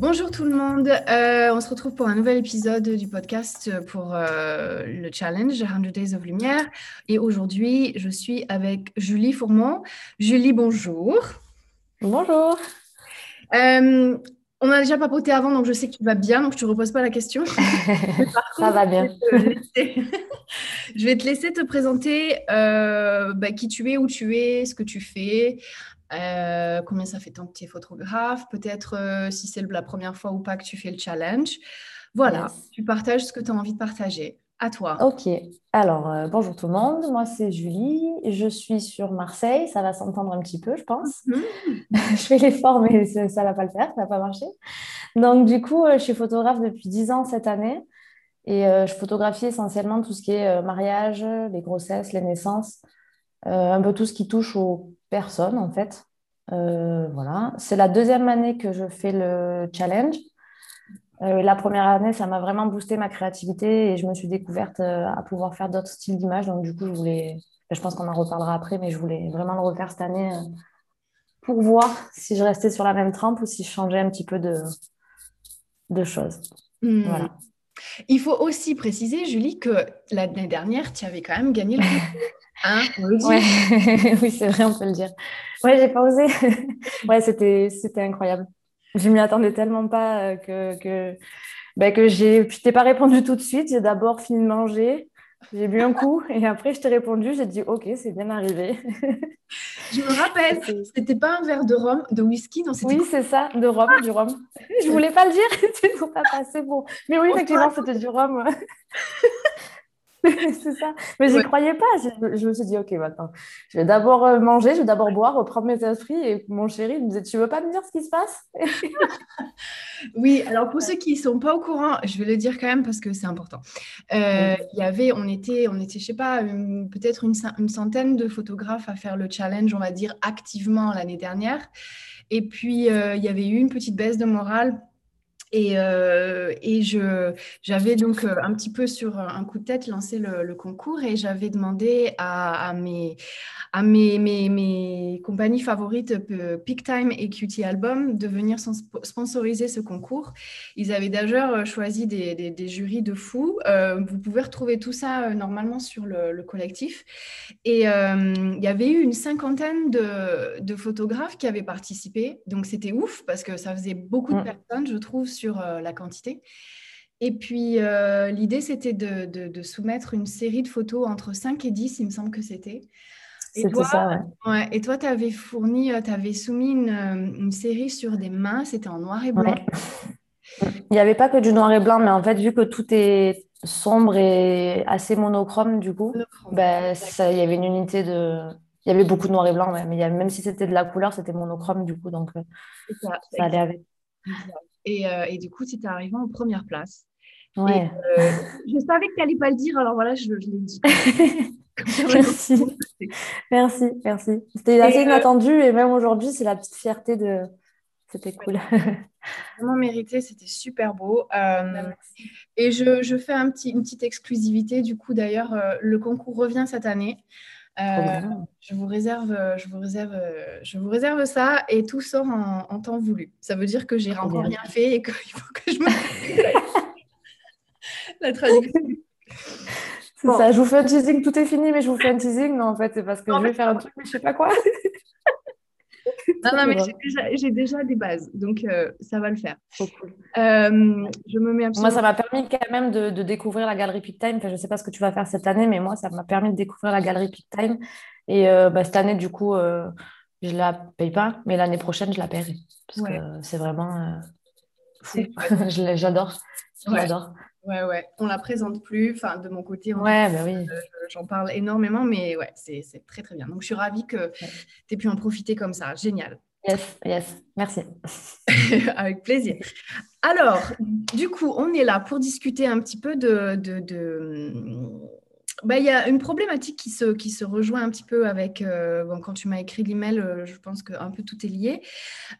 Bonjour tout le monde, euh, on se retrouve pour un nouvel épisode du podcast pour euh, le challenge 100 Days of Lumière. Et aujourd'hui, je suis avec Julie Fourmont. Julie, bonjour. Bonjour. Euh, on a déjà papoté avant, donc je sais que tu vas bien, donc je ne te repose pas la question. Ça va bien. Je vais te laisser te présenter bah, qui tu es, où tu es, ce que tu fais, euh, combien ça fait tant que tu es photographe? Peut-être euh, si c'est la première fois ou pas que tu fais le challenge. Voilà, tu partages ce que tu as envie de partager. À toi. Ok. Alors, euh, bonjour tout le monde. Moi, c'est Julie. Je suis sur Marseille. Ça va s'entendre un petit peu, je pense. Mhm. je fais l'effort, mais ça ne va pas le faire. Ça ne va pas marcher. Donc, du coup, je suis photographe depuis 10 ans cette année. Et je photographie essentiellement tout ce qui est mariage, les grossesses, les naissances, un peu tout ce qui touche aux personne, en fait. Euh, voilà. C'est la deuxième année que je fais le challenge. Euh, la première année, ça m'a vraiment boosté ma créativité et je me suis découverte euh, à pouvoir faire d'autres styles d'images. Donc, du coup, je voulais, je pense qu'on en reparlera après, mais je voulais vraiment le refaire cette année pour voir si je restais sur la même trempe ou si je changeais un petit peu de, de choses. Hmm. Voilà. Il faut aussi préciser, Julie, que l'année dernière, tu avais quand même gagné le Hein, oui, c'est vrai, on peut le dire. Ouais, j'ai pas osé. ouais, c'était, c'était incroyable. Je m'y attendais tellement pas euh, que, que, ben, que j'ai, je t'ai pas répondu tout de suite. J'ai d'abord fini de manger. J'ai bu un coup et après je t'ai répondu, j'ai dit ok, c'est bien arrivé. je me rappelle, c'était pas un verre de rhum, de whisky, non Oui, c'est ça, de rhum, du rhum. Je voulais pas le dire, tu ne pas passer bon. Mais oui, effectivement, c'était du rhum. c'est ça. Mais j'y croyais pas. Je, me suis dit, OK, maintenant, je vais d'abord euh, manger, je vais d'abord boire, reprendre mes esprits. Et mon chéri me disait, tu veux pas me dire ce qui se passe? Oui, alors pour ceux qui ne sont pas au courant, je vais le dire quand même parce que c'est important. Euh, il y avait, on était, on était, je sais pas, peut-être une, une, centaine de photographes à faire le challenge, on va dire, activement l'année dernière. Et puis, euh, il y avait eu une petite baisse de morale et, euh, et je, j'avais donc euh, un petit peu sur un coup de tête lancé le, le concours et j'avais demandé à, à, mes, à mes, mes, mes compagnies favorites, euh, Peak Time et QT Album, de venir sponsoriser ce concours. Ils avaient d'ailleurs choisi des, des, des jurys de fous. Euh, vous pouvez retrouver tout ça normalement sur le, le collectif. Et il y avait eu une cinquantaine de, de, photographes qui avaient participé. Donc c'était ouf parce que ça faisait beaucoup de mmh. personnes, je trouve, sur euh, la quantité. Et puis, euh, l'idée, c'était de, soumettre une série de photos entre 5 et 10, il me semble que c'était. Et toi, ça, ouais. et toi, tu avais fourni, euh, tu avais soumis une, série sur des mains, c'était en noir et blanc. Il n'y avait pas que du noir et blanc, mais en fait, vu que tout est sombre et assez monochrome, du coup, bah, ça, il y avait une unité de. Il y avait beaucoup de noir et blanc, mais même si c'était de la couleur, c'était monochrome, du coup, donc ça, ça allait avec. Euh, et, du coup, tu étais arrivé en première place. Ouais. Euh, je savais que tu n'allais pas le dire, alors voilà, je, je l'ai dit. merci. merci, merci. C'était assez euh, inattendu et même aujourd'hui, c'est la petite fierté de. C'était cool. Vraiment mérité, c'était super beau. Bah, et je, je, fais un petit, une petite exclusivité. Du coup, d'ailleurs, le concours revient cette année. Euh, je vous réserve, je vous réserve, je vous réserve ça et tout sort en, temps voulu. Ça veut dire que j'ai encore rien fait et qu'il faut que je me la traduction. C'est ça, je vous fais un teasing, tout est fini, mais je vous fais un teasing. Non, en fait, c'est parce que je vais faire un truc, mais je sais pas quoi. non, non, mais j'ai déjà, des bases, donc euh, ça va le faire. Euh, je me mets Moi, ça m'a permis quand même de, découvrir la galerie PicTime. Enfin, je ne sais pas ce que tu vas faire cette année, mais moi, ça m'a permis de découvrir la galerie PicTime. Et euh, bah, cette année, du coup, je ne la paye pas, mais l'année prochaine, je la paierai. Parce que c'est vraiment fou. J'adore. J'adore. Ouais, ouais. On la présente plus. Enfin, de mon côté, ouais, bah oui. j'en parle énormément, mais ouais, c'est très, très bien. Donc, je suis ravie que tu aies pu en profiter comme ça. Génial. Yes, yes. Merci. Avec plaisir. Alors, du coup, on est là pour discuter un petit peu de, de, de bah, il y a une problématique qui se, qui se rejoint un petit peu avec, euh, bon, quand tu m'as écrit l'email, euh, je pense qu'un peu tout est lié.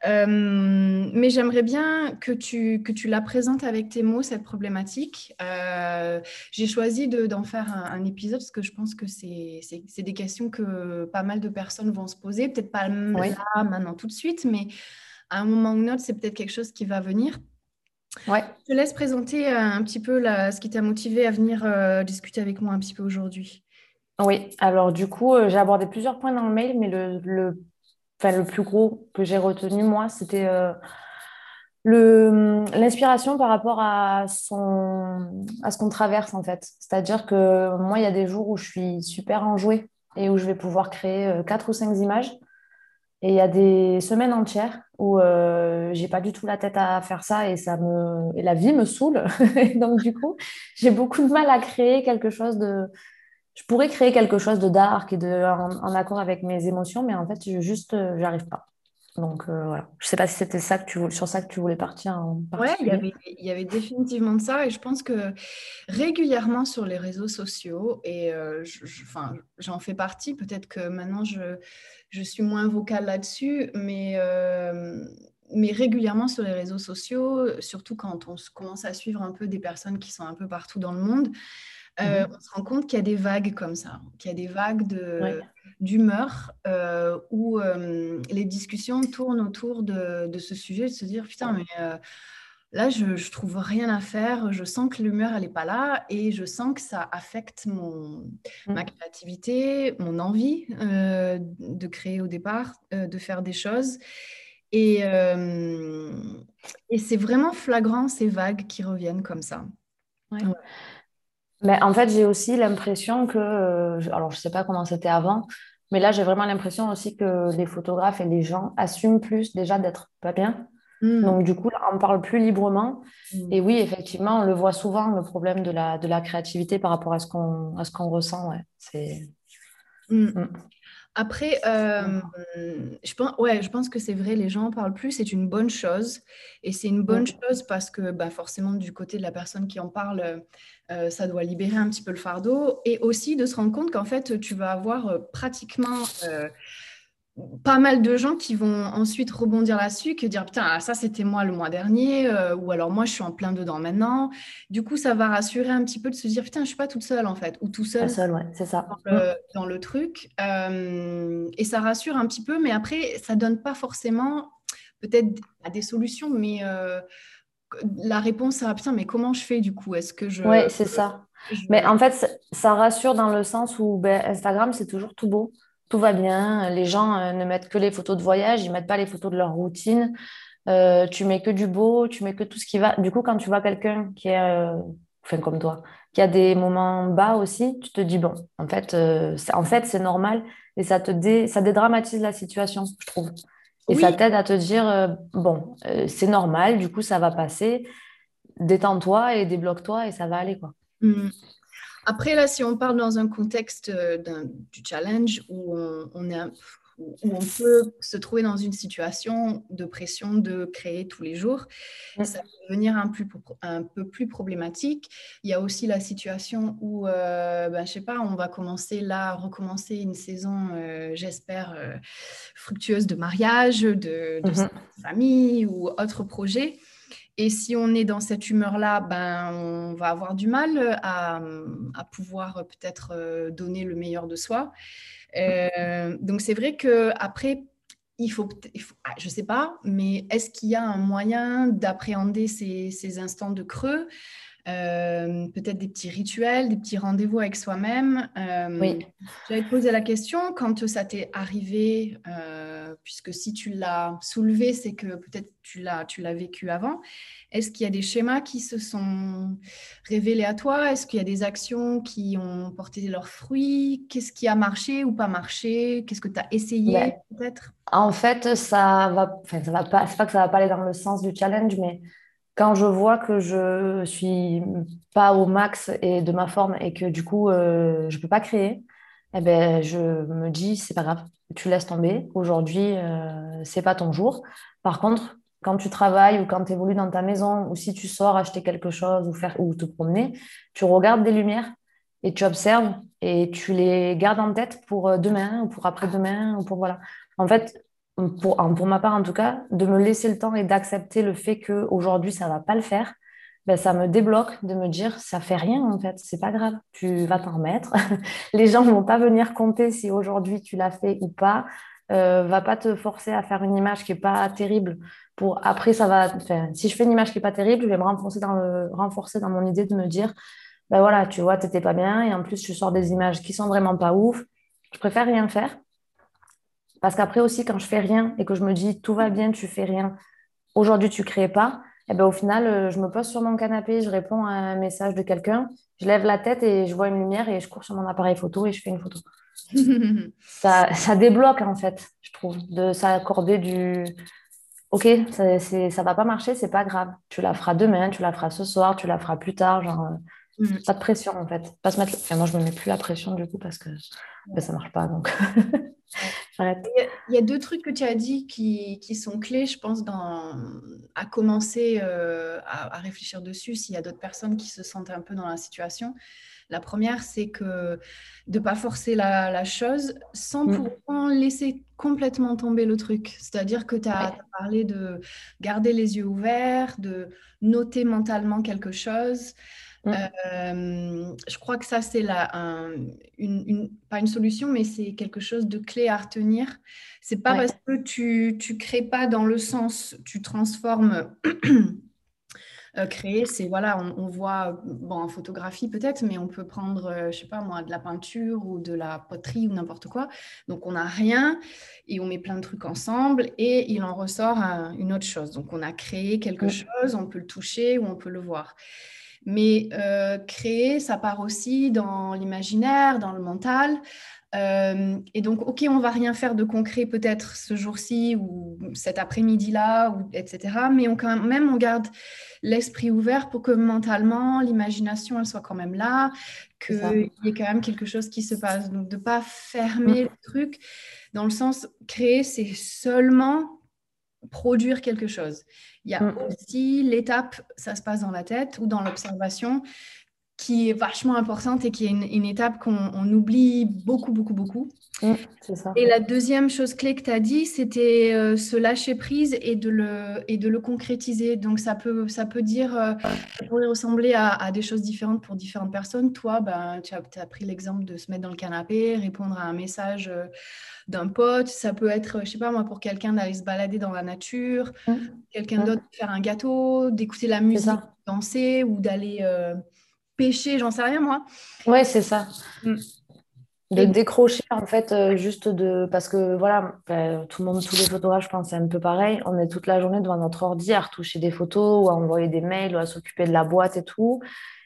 Euh, mais j'aimerais bien que tu, que tu la présentes avec tes mots, cette problématique. J'ai choisi d'en faire un, épisode parce que je pense que c'est des questions que pas mal de personnes vont se poser. Peut-être pas là, maintenant, tout de suite, mais à un moment ou un autre, c'est peut-être quelque chose qui va venir. Ouais. Je te laisse présenter euh, un petit peu ce qui t'a motivé à venir euh, discuter avec moi un petit peu aujourd'hui. Oui, alors du coup, euh, j'ai abordé plusieurs points dans le mail, mais le, le, le plus gros que j'ai retenu, moi, c'était l'inspiration par rapport à, son, à ce qu'on traverse, en fait. C'est-à-dire que moi, il y a des jours où je suis super enjouée et où je vais pouvoir créer quatre ou cinq images. Et il y a des semaines entières où euh, j'ai pas du tout la tête à faire ça et ça me et la vie me saoule. donc du coup, j'ai beaucoup de mal à créer quelque chose de. Je pourrais créer quelque chose de dark et de en, accord avec mes émotions, mais en fait, je, juste, euh, j'arrive pas. Donc euh, voilà. Je sais pas si c'était ça que tu voulais, sur ça que tu voulais partir. En ouais, il y, avait, il y avait définitivement de ça et je pense que régulièrement sur les réseaux sociaux et euh, j'en fais partie. Peut-être que maintenant je je suis moins vocale là-dessus, mais, euh, mais régulièrement sur les réseaux sociaux, surtout quand on commence à suivre un peu des personnes qui sont un peu partout dans le monde, mhm. on se rend compte qu'il y a des vagues comme ça, qu'il y a des vagues d'humeur euh, où les discussions tournent autour de, de, ce sujet, de se dire putain, mais Là, je, ne trouve rien à faire. Je sens que l'humeur, elle n'est pas là et je sens que ça affecte mon, mm. ma créativité, mon envie euh, de créer au départ, euh, de faire des choses. Et, euh, et c'est vraiment flagrant ces vagues qui reviennent comme ça. Mais en fait, j'ai aussi l'impression que, alors je ne sais pas comment c'était avant, mais là, j'ai vraiment l'impression aussi que les photographes et les gens assument plus déjà d'être pas bien Mm. Donc, du coup, là, on parle plus librement. Mm. Et oui, effectivement, on le voit souvent, le problème de la, de la créativité par rapport à ce qu'on qu'on ressent. Ouais. C'est... Mm. Après, euh, je, pense, ouais, je pense que c'est vrai, les gens en parlent plus, c'est une bonne chose. Et c'est une bonne chose parce que bah, forcément, du côté de la personne qui en parle, euh, ça doit libérer un petit peu le fardeau. Et aussi de se rendre compte qu'en fait, tu vas avoir euh, pratiquement pas mal de gens qui vont ensuite rebondir là-dessus, que dire putain, ah, ça c'était moi le mois dernier, euh, ou alors moi je suis en plein dedans maintenant. Du coup, ça va rassurer un petit peu de se dire putain, je suis pas toute seule en fait, ou tout seul. seul, ouais, c'est ça. Dans le, truc. Euh, et ça rassure un petit peu, mais après, ça donne pas forcément peut-être à des solutions, mais euh, la réponse à putain, mais comment je fais du coup? Est-ce que je. Ouais, c'est ça. Mais en fait, ça rassure dans le sens où ben, Instagram, c'est toujours tout beau tout va bien. Les gens euh, ne mettent que les photos de voyage, ils mettent pas les photos de leur routine. Euh, tu mets que du beau, tu mets que tout ce qui va. Du coup, quand tu vois quelqu'un qui est, euh, enfin comme toi, qui a des moments bas aussi, tu te dis bon, en fait, en fait, c'est normal et ça te dé... ça dédramatise la situation, je trouve. Et ça t'aide à te dire bon, c'est normal, du coup, ça va passer. Détends-toi et débloque-toi et ça va aller quoi. Mmh. Après, là, si on parle dans un contexte euh, du challenge où on, est où on peut se trouver dans une situation de pression de créer tous les jours, ça peut devenir un, plus, un, peu plus problématique. Il y a aussi la situation où, euh, ben, je sais pas, on va commencer là, recommencer une saison, euh, j'espère, fructueuse de mariage, de, de mm-hmm. famille ou autre projet. Et si on est dans cette humeur-là, ben, on va avoir du mal à, pouvoir peut-être euh, donner le meilleur de soi. Euh, donc c'est vrai que après, il faut, ah, je ne sais pas, mais est-ce qu'il y a un moyen d'appréhender ces, instants de creux? Euh, peut-être des petits rituels, des petits rendez-vous avec soi-même. Euh, oui. J'avais posé la question quand ça t'est arrivé, euh, puisque si tu l'as soulevé, c'est que peut-être tu l'as, tu l'as vécu avant. Est-ce qu'il y a des schémas qui se sont révélés à toi? Est-ce qu'il y a des actions qui ont porté leurs fruits? Qu'est-ce qui a marché ou pas marché? Qu'est-ce que tu as essayé peut-être? En fait, ça va, enfin, ça va pas, c'est pas que ça va pas aller dans le sens du challenge, mais quand je vois que je suis pas au max et de ma forme et que du coup euh, je peux pas créer, eh ben, je me dis c'est pas grave, tu laisses tomber. Aujourd'hui, euh, c'est pas ton jour. Par contre, quand tu travailles ou quand tu évolues dans ta maison ou si tu sors acheter quelque chose ou, faire, ou te promener, tu regardes des lumières et tu observes et tu les gardes en tête pour euh, demain ou pour après-demain ou pour voilà. En fait, pour, ma part en tout cas, de me laisser le temps et d'accepter le fait qu'aujourd'hui, ça ne va pas le faire, ben, ça me débloque de me dire, ça fait rien en fait, c'est pas grave, tu vas t'en remettre. Les gens ne vont pas venir compter si aujourd'hui tu l'as fait ou pas. Euh, va pas te forcer à faire une image qui est pas terrible pour après ça va si je fais une image qui est pas terrible je vais me renforcer dans mon idée de me dire ben voilà tu vois t'étais pas bien et en plus tu sors des images qui sont vraiment pas ouf je préfère rien faire parce qu'après aussi, quand je fais rien et que je me dis tout va bien, tu fais rien, aujourd'hui tu crées pas, et eh ben, au final, euh, je me pose sur mon canapé, je réponds à un message de quelqu'un, je lève la tête et je vois une lumière et je cours sur mon appareil photo et je fais une photo. ça, ça débloque en fait, je trouve, de s'accorder du ok, ça, ça va pas marcher, c'est pas grave. Tu la feras demain, tu la feras ce soir, tu la feras plus tard. Genre, euh, Mm. Pas de pression en fait. Pas se mettre... enfin, moi, je me mets plus la pression du coup parce que ben, ça marche pas. Donc, Il y a deux trucs que tu as dit qui, qui sont clés, je pense, dans... à commencer euh, à, réfléchir dessus s'il y a d'autres personnes qui se sentent un peu dans la situation. La première, c'est que de ne pas forcer la, la chose sans mm. pour autant laisser complètement tomber le truc. C'est-à-dire que tu as, parlé de garder les yeux ouverts, de noter mentalement quelque chose. Mmh. Euh, je crois que ça, c'est une, pas une solution, mais c'est quelque chose de clé à retenir. C'est pas parce que tu ne crées pas dans le sens, tu transformes. Euh, créer, c'est voilà, on, voit bon, en photographie peut-être, mais on peut prendre, euh, je sais pas moi, de la peinture ou de la poterie ou n'importe quoi. Donc on n'a rien et on met plein de trucs ensemble et il en ressort une autre chose. Donc on a créé quelque mmh. chose, on peut le toucher ou on peut le voir. Mais euh, créer, ça part aussi dans l'imaginaire, dans le mental. Euh, et donc, OK, on va rien faire de concret peut-être ce jour-ci ou cet après-midi-là, ou, etc. Mais on, quand même, on garde l'esprit ouvert pour que mentalement, l'imagination, elle soit quand même là, qu'il y ait quand même quelque chose qui se passe. Donc, de ne pas fermer mm. le truc, dans le sens, créer, c'est seulement produire quelque chose. Il y a mm. aussi l'étape, ça se passe dans la tête ou dans l'observation, qui est vachement importante et qui est une, étape qu'on oublie beaucoup, beaucoup, beaucoup. Mm, et la deuxième chose clé que tu as dit, c'était euh, se lâcher prise et de, le, et de le concrétiser. Donc, ça peut, ça peut dire, euh, ça pourrait ressembler à, des choses différentes pour différentes personnes. Toi, ben, tu as, as, pris l'exemple de se mettre dans le canapé, répondre à un message. Euh, d'un pote, ça peut être, je sais pas moi, pour quelqu'un d'aller se balader dans la nature, mmh. quelqu'un mmh. d'autre faire un gâteau, d'écouter la musique, danser ou d'aller euh, pêcher, j'en sais rien moi. Ouais, c'est ça. Mmh. De décrocher en fait, euh, juste de. Parce que voilà, ben, tout le monde, tous les photographes, je pense, c'est un peu pareil. On est toute la journée devant notre ordi à retoucher des photos ou à envoyer des mails ou à s'occuper de la boîte et tout.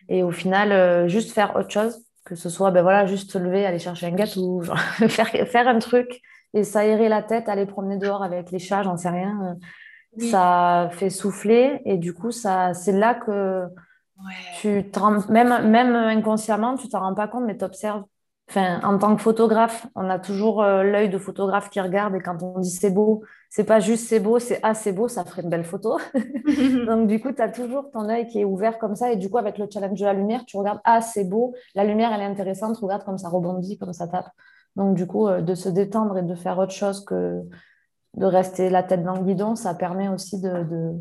Et au final, euh, juste faire autre chose que ce soit ben voilà, juste se lever, aller chercher un gâteau, genre, faire, faire un truc et s'aérer la tête, aller promener dehors avec les chats, j'en sais rien. Ça fait souffler et du coup, ça, c'est là que tu même, même inconsciemment, tu t'en rends pas compte, mais tu observes Enfin, en tant que photographe, on a toujours euh, l'œil de photographe qui regarde et quand on dit c'est beau, c'est pas juste c'est beau, c'est ah c'est beau, ça ferait une belle photo. Donc du coup, tu as toujours ton œil qui est ouvert comme ça et du coup avec le challenge de la lumière, tu regardes ah c'est beau, la lumière elle est intéressante, regarde comme ça rebondit, comme ça tape. Donc du coup, euh, de se détendre et de faire autre chose que de rester la tête dans le guidon, ça permet aussi de,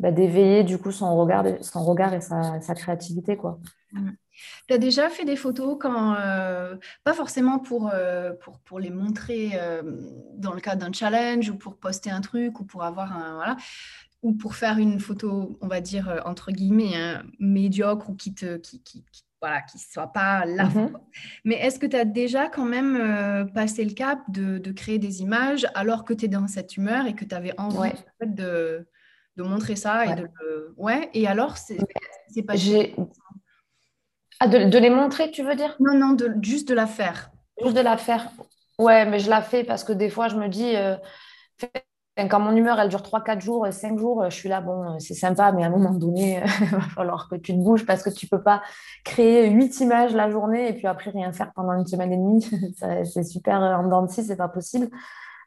bah, d'éveiller du coup son regard, son regard et sa, sa créativité quoi. Mm. Tu as déjà fait des photos quand, euh, pas forcément pour, euh, pour, pour, les montrer euh, dans le cadre d'un challenge ou pour poster un truc ou pour avoir un. Voilà. ou pour faire une photo, on va dire, entre guillemets, hein, médiocre ou qui te... Qui, qui, voilà, qui ne soit pas la mmh Mais est-ce que tu as déjà quand même passé le cap de, de, créer des images alors que tu es dans cette humeur et que tu avais envie de, de, montrer ça et de Ouais, et alors, c'est pas... Ah, de, de, les montrer, tu veux dire? Non, non, de, juste de la faire. Juste de la faire. Ouais, mais je la fais parce que des fois, je me dis... Euh, quand mon humeur, elle dure 3-4 jours, 5 jours, je suis là, bon, c'est sympa, mais à un moment donné, il va falloir que tu te bouges parce que tu ne peux pas créer 8 images la journée et puis après rien faire pendant une semaine et demie. c'est super en dents de scie, c'est pas possible.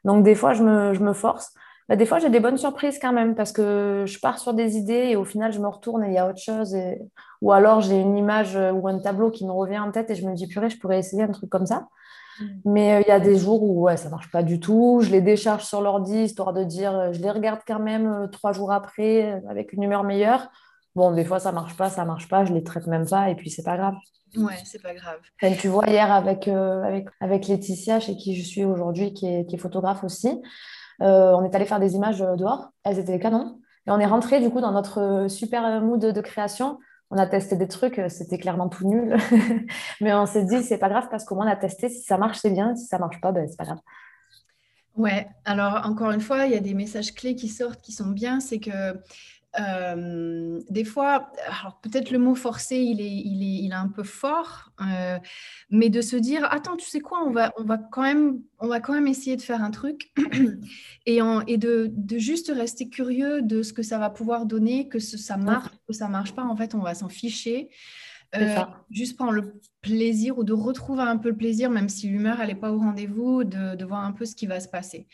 Donc, des fois, je me, je me force. Bah, des fois, j'ai des bonnes surprises quand même parce que je pars sur des idées et au final, je me retourne et il y a autre chose. Ou alors, j'ai une image ou un tableau qui me revient en tête et je me dis, purée, je pourrais essayer un truc comme ça. Mm. Mais euh, il y a des jours où ouais, ça ne marche pas du tout. Je les décharge sur l'ordi, histoire de dire, euh, je les regarde quand même euh, trois jours après avec une humeur meilleure. Bon, des fois, ça ne marche pas, ça ne marche pas, je ne les traite même pas et puis c'est pas grave. Ouais, c'est pas grave. tu vois, hier avec, avec, avec Laetitia, chez qui je suis aujourd'hui, qui est, qui est, photographe aussi, on est allé faire des images dehors. Elles étaient canons. Et on est rentré du coup dans notre super mood de création on a testé des trucs, euh, c'était clairement tout nul. Mais on s'est dit, c'est pas grave parce qu'au moins on a testé. Si ça marche, c'est bien. Si ça marche pas, ben, c'est pas grave. Ouais, alors encore une fois, il y a des messages clés qui sortent qui sont bien. C'est que euh, des fois, alors peut-être le mot forcé, il est, il est, il est un peu fort, euh, mais de se dire, attends, tu sais quoi, on va, on va, quand, même, on va quand même essayer de faire un truc et, en, et de, de, juste rester curieux de ce que ça va pouvoir donner, que ça marche, que ça marche pas, en fait, on va s'en ficher. Euh, juste prendre le plaisir ou de retrouver un peu le plaisir, même si l'humeur, elle n'est pas au rendez-vous, de, de voir un peu ce qui va se passer.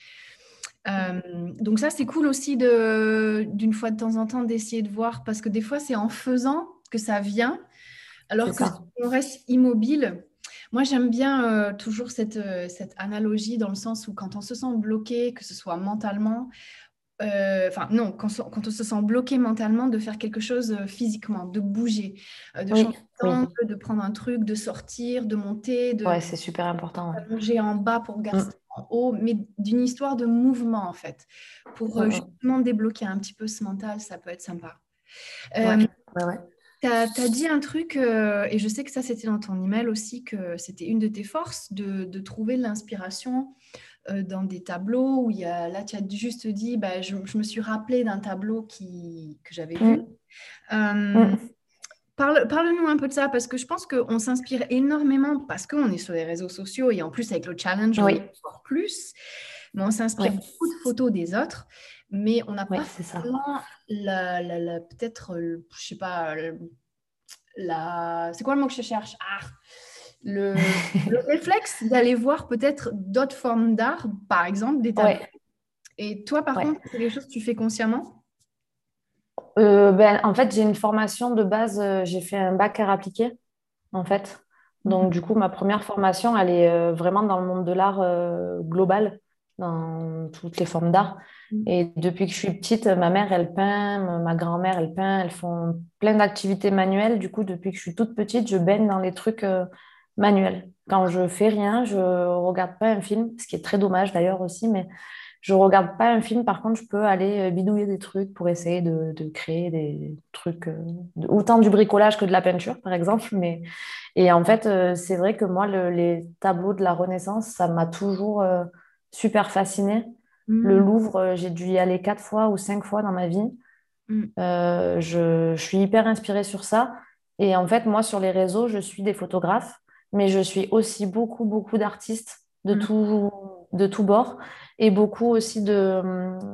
Euh, donc ça, c'est cool aussi d'une fois de temps en temps d'essayer de voir, parce que des fois, c'est en faisant que ça vient, alors qu'on reste immobile. Moi, j'aime bien euh, toujours cette, euh, cette, analogie dans le sens où quand on se sent bloqué, que ce soit mentalement, enfin non, quand, quand, on se sent bloqué mentalement, de faire quelque chose physiquement, de bouger, de changer de prendre un truc, de sortir, de monter, de... Ouais, c'est super important. Manger en bas pour garder mm en haut, mais d'une histoire de mouvement en fait. Pour euh, justement débloquer un petit peu ce mental, ça peut être sympa. Euh, tu as, dit un truc, euh, et je sais que ça c'était dans ton email aussi, que c'était une de tes forces de, de trouver l'inspiration dans des tableaux où il y a, là tu as juste dit, bah, je, me suis rappelé d'un tableau qui, que j'avais vu. Mm. Parle-nous un peu de ça, parce que je pense qu'on s'inspire énormément parce qu'on est sur les réseaux sociaux et en plus avec le challenge, on encore plus. Mais on s'inspire beaucoup de photos des autres, mais on n'a pas la, la, la peut-être, euh, je sais pas, la... c'est quoi le mot que je cherche? Ah, le, réflexe d'aller voir peut-être d'autres formes d'art, par exemple des tableaux. Et toi, par contre, c'est quelque chose que tu fais consciemment? Euh, ben, En fait, j'ai une formation de base, euh, j'ai fait un bac à appliqué, en fait. Donc, mhm. du coup, ma première formation, elle est euh, vraiment dans le monde de l'art global, dans toutes les formes d'art. Mhm. Et depuis que je suis petite, ma mère, elle peint, ma grand-mère, elle peint, elles font plein d'activités manuelles. Du coup, depuis que je suis toute petite, je baigne dans les trucs manuels. Quand je fais rien, je regarde pas un film, ce qui est très dommage d'ailleurs aussi, mais je regarde pas un film, par contre, je peux aller euh, bidouiller des trucs pour essayer de, créer des trucs, euh, autant du bricolage que de la peinture, par exemple. Mais... Et en fait, euh, c'est vrai que moi, les tableaux de la Renaissance, ça m'a toujours super fasciné. Mmh. Le Louvre, j'ai dû y aller quatre fois ou cinq fois dans ma vie. Mmh. je, je, suis hyper inspirée sur ça. Et en fait, moi, sur les réseaux, je suis des photographes, mais je suis aussi beaucoup, beaucoup d'artistes de, mmh. tout, de tout bord et beaucoup aussi de,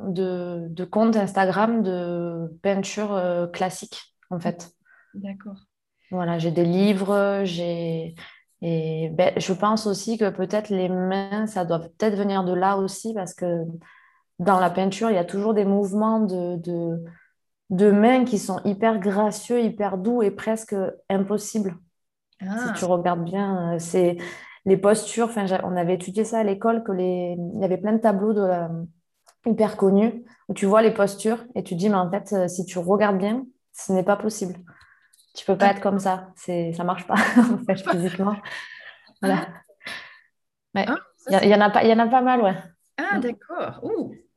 de, comptes Instagram de peinture euh, classique, en fait. D'accord. Voilà, j'ai des livres, j'ai... Et ben, je pense aussi que peut-être les mains, ça doit peut-être venir de là aussi, parce que dans la peinture, il y a toujours des mouvements de, de, de mains qui sont hyper gracieux, hyper doux et presque impossibles. Si ah. tu regardes bien, euh, c'est les postures, enfin, on avait étudié ça à l'école, que les... il y avait plein de tableaux de, hyper connus où tu vois les postures et tu dis, mais en fait, euh, si tu regardes bien, ce n'est pas possible. Tu peux pas être comme ça. C'est, ça marche pas, en fait, physiquement. Voilà. Il y, en a pas, il y en a pas mal, ouais. Ah, d'accord.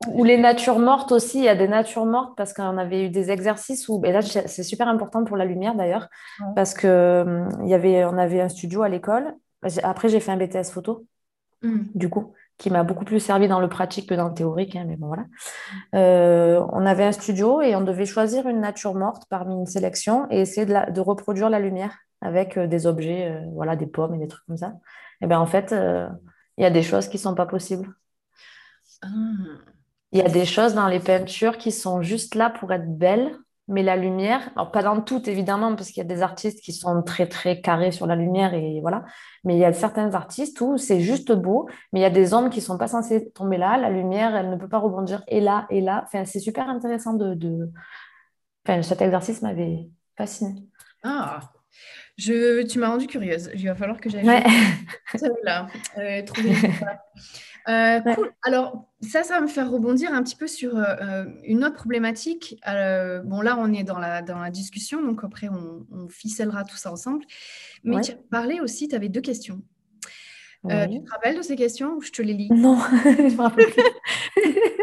Ou les natures mortes aussi, il y a des natures mortes parce qu'on avait eu des exercices où, et là c'est super important pour la lumière d'ailleurs, parce que hum, y avait, on avait un studio à l'école. Après j'ai fait un BTS photo, mm. du coup, qui m'a beaucoup plus servi dans le pratique que dans le théorique, hein, mais bon voilà. Euh, on avait un studio et on devait choisir une nature morte parmi une sélection et essayer de, de reproduire la lumière avec euh, des objets, euh, voilà, des pommes et des trucs comme ça. Et bien en fait, il y a des choses qui sont pas possibles. Ah. Il y a des choses dans les peintures qui sont juste là pour être belles, mais la lumière, alors pas dans toutes évidemment, parce qu'il y a des artistes qui sont très très carrés sur la lumière et voilà, mais il y a certains artistes où c'est juste beau, mais il y a des ombres qui sont pas censées tomber là, la lumière elle ne peut pas rebondir. Et là et là. Enfin, c'est super intéressant de, de... Enfin, cet exercice m'avait fasciné. Ah, je, tu m'as rendue curieuse. Il va falloir que j'aille ouais. là euh, trouver euh, cool. Alors, ça, ça va me faire rebondir un petit peu sur euh, euh, une autre problématique. bon, là, on est dans la, dans la discussion, donc après, on, ficellera tout ça ensemble. Mais tu as parlé aussi, tu avais deux questions. tu te rappelles de ces questions ou je te les lis? Non, je me rappelle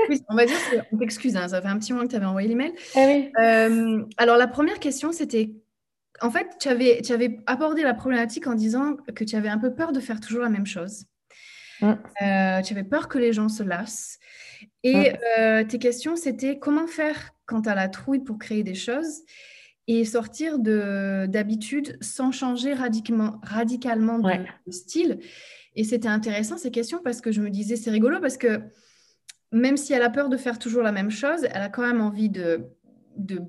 oui, on va dire, on t'excuse, hein, ça fait un petit moment que tu avais envoyé l'email. Eh oui. alors, la première question, c'était en fait, tu avais, tu avais abordé la problématique en disant que tu avais un peu peur de faire toujours la même chose. Mm. Euh, tu avais peur que les gens se lassent. Et mm. euh, tes questions, c'était comment faire quand tu as la trouille pour créer des choses et sortir d'habitude sans changer radicalement, radicalement de, style. Et c'était intéressant ces questions parce que je me disais, c'est rigolo parce que même si elle a peur de faire toujours la même chose, elle a quand même envie de, de,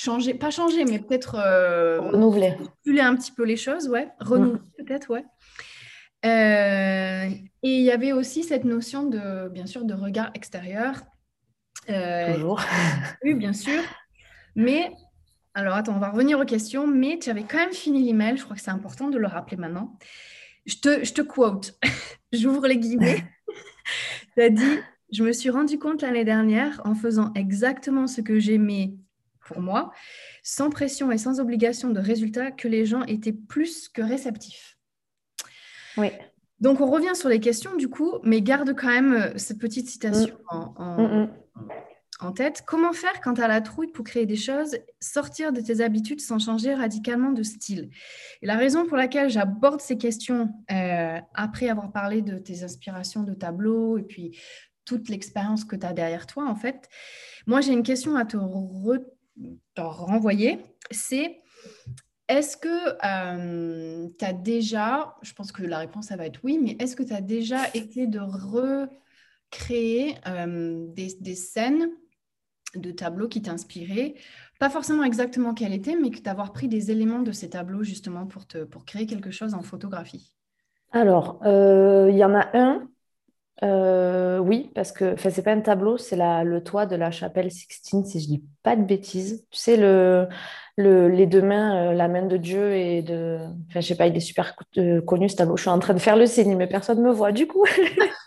changer, pas changer, mais peut-être euh, renouveler. un petit peu les choses, ouais. Renouveler mm. peut-être, ouais. Euh, et il y avait aussi cette notion de, bien sûr, de regard extérieur. Euh, Toujours. Oui, bien sûr. Mais, alors attends, on va revenir aux questions, mais tu avais quand même fini l'email, je crois que c'est important de le rappeler maintenant. Je te, je te quote, j'ouvre les guillemets. tu as dit, je me suis rendu compte l'année dernière en faisant exactement ce que j'aimais pour moi, sans pression et sans obligation de résultat, que les gens étaient plus que réceptifs. Oui. Donc, on revient sur les questions, du coup, mais garde quand même euh, cette petite citation mm. Mm, mm. en, tête. Comment faire quand tu as la trouille pour créer des choses, sortir de tes habitudes sans changer radicalement de style? Et la raison pour laquelle j'aborde ces questions, euh, après avoir parlé de tes inspirations de tableaux et puis toute l'expérience que tu as derrière toi, en fait, moi, j'ai une question à te, te renvoyer. C'est est-ce que euh, tu as déjà, je pense que la réponse, ça va être oui, mais est-ce que tu as déjà été de recréer euh, des, scènes de tableaux qui t'inspiraient? Pas forcément exactement quels étaient, mais que d'avoir pris des éléments de ces tableaux justement pour, te, pour créer quelque chose en photographie Alors, euh, il y en a un oui, parce que ce n'est pas un tableau, c'est le toit de la chapelle Sixtine, si je dis pas de bêtises. Tu sais, le, les deux mains, euh, la main de Dieu et de. Enfin, je sais pas, il est super euh, connu ce tableau. Je suis en train de faire le signe, mais personne ne me voit. Du coup,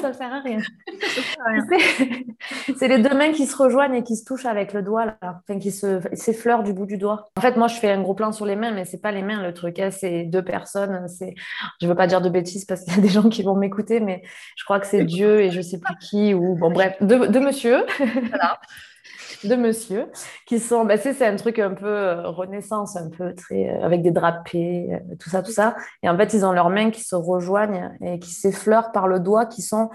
ça ne sert à rien. c'est les deux mains qui se rejoignent et qui se touchent avec le doigt, là. Enfin, qui s'effleurent du bout du doigt. En fait, moi, je fais un gros plan sur les mains, mais c'est pas les mains le truc. Hein. c'est deux personnes. C'est... Je veux pas dire de bêtises parce qu'il y a des gens qui vont m'écouter, mais je crois que c'est Dieu et je sais plus qui. Ou bon, bref, deux, deux monsieur. Voilà de monsieur qui sont, bah, c'est un truc un peu euh, renaissance, un peu très euh, avec des drapés, euh, tout ça, tout ça. Et en fait, ils ont leurs mains qui se rejoignent et qui s'effleurent par le doigt, qui sont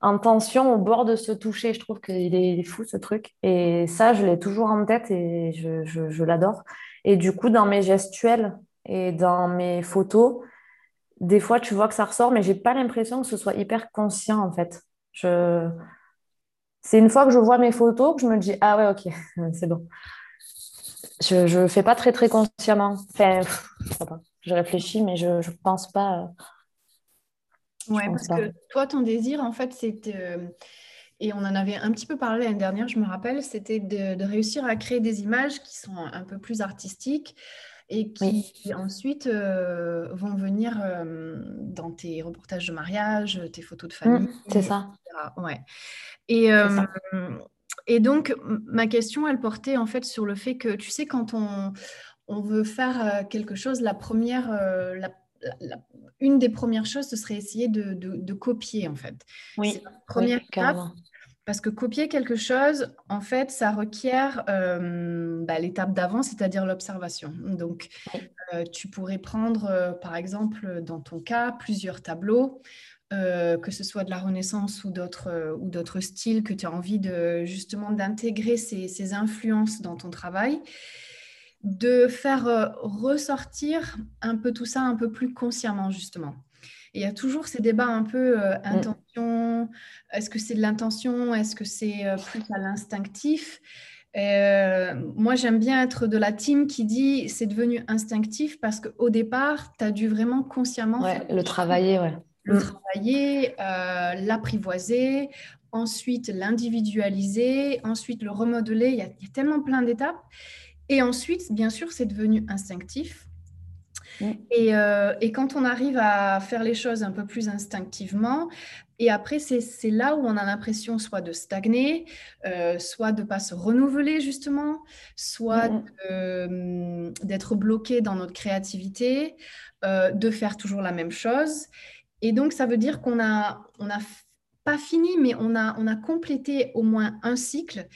en tension au bord de se toucher. Je trouve qu'il est, fou ce truc. Et ça, je l'ai toujours en tête et je, je, l'adore. Et du coup, dans mes gestuels et dans mes photos, des fois, tu vois que ça ressort, mais j'ai pas l'impression que ce soit hyper conscient en fait. Je c'est une fois que je vois mes photos que je me dis ah ouais ok c'est bon. Je ne fais pas très très consciemment. Enfin, je, réfléchis mais je ne pense pas. Euh, ouais parce que toi ton désir en fait c'était euh, et on en avait un petit peu parlé l'année dernière je me rappelle c'était de, réussir à créer des images qui sont un peu plus artistiques et qui ensuite euh, vont venir dans tes reportages de mariage, tes photos de famille. Mmh, c'est ça. Ouais. Et, euh, et donc, ma question, elle portait en fait sur le fait que, tu sais, quand on, on veut faire euh, quelque chose, la première, euh, une des premières choses, ce serait essayer de, copier, en fait. Oui. première étape. Parce que copier quelque chose, en fait, ça requiert euh, bah, l'étape d'avant, c'est-à-dire l'observation. Donc, euh, tu pourrais prendre, euh, par exemple, dans ton cas, plusieurs tableaux, que ce soit de la Renaissance ou d'autres ou d'autres styles, que tu as envie de justement d'intégrer ces, ces, influences dans ton travail de faire ressortir un peu tout ça un peu plus consciemment, justement. Et il y a toujours ces débats un peu euh, mm. intention, est-ce que c'est de l'intention, est-ce que c'est euh, plus à l'instinctif? Moi, j'aime bien être de la team qui dit c'est devenu instinctif parce qu'au départ, tu as dû vraiment consciemment le travailler. Ouais. Le mm. travailler, l'apprivoiser, ensuite l'individualiser, ensuite le remodeler. Il y, a, il y a tellement plein d'étapes. Et ensuite, bien sûr, c'est devenu instinctif. Mm. Euh, et, quand on arrive à faire les choses un peu plus instinctivement, et après, c'est là où on a l'impression soit de stagner, euh, soit de ne pas se renouveler justement, soit mm, mm. d'être bloqué dans notre créativité, euh, de faire toujours la même chose. Et donc, ça veut dire qu'on a, on a pas fini, mais on a, on a complété au moins un cycle.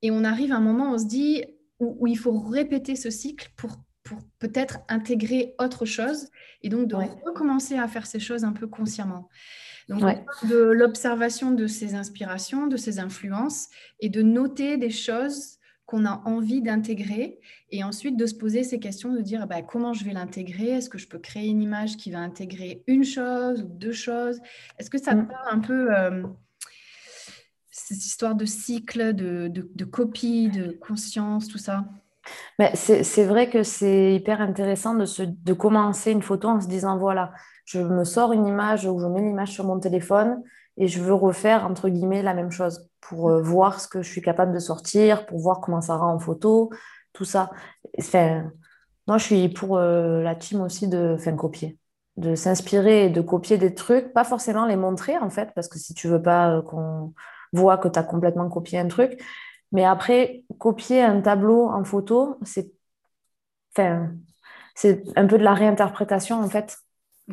Et on arrive à un moment où on se dit, où, il faut répéter ce cycle pour, pour peut-être intégrer autre chose et donc de recommencer à faire ces choses un peu consciemment. Donc, de l'observation de ces inspirations, de ces influences et de noter des choses qu'on a envie d'intégrer et ensuite de se poser ces questions, de dire bah, comment je vais l'intégrer? Est-ce que je peux créer une image qui va intégrer une chose ou deux choses? Est-ce que ça mm. parle un peu euh, cette histoire de cycle, de, de, copie, de conscience, tout ça? C'est vrai que c'est hyper intéressant de, se, de commencer une photo en se disant, voilà, je me sors une image ou je mets l'image sur mon téléphone et je veux refaire, entre guillemets, la même chose pour euh, voir ce que je suis capable de sortir, pour voir comment ça rend en photo, tout ça. Enfin, moi, je suis pour euh, la team aussi de faire copier de s'inspirer et de copier des trucs, pas forcément les montrer en fait, parce que si tu veux pas euh, qu'on vois que tu as complètement copié un truc. Mais après, copier un tableau en photo, c'est enfin, un peu de la réinterprétation en fait.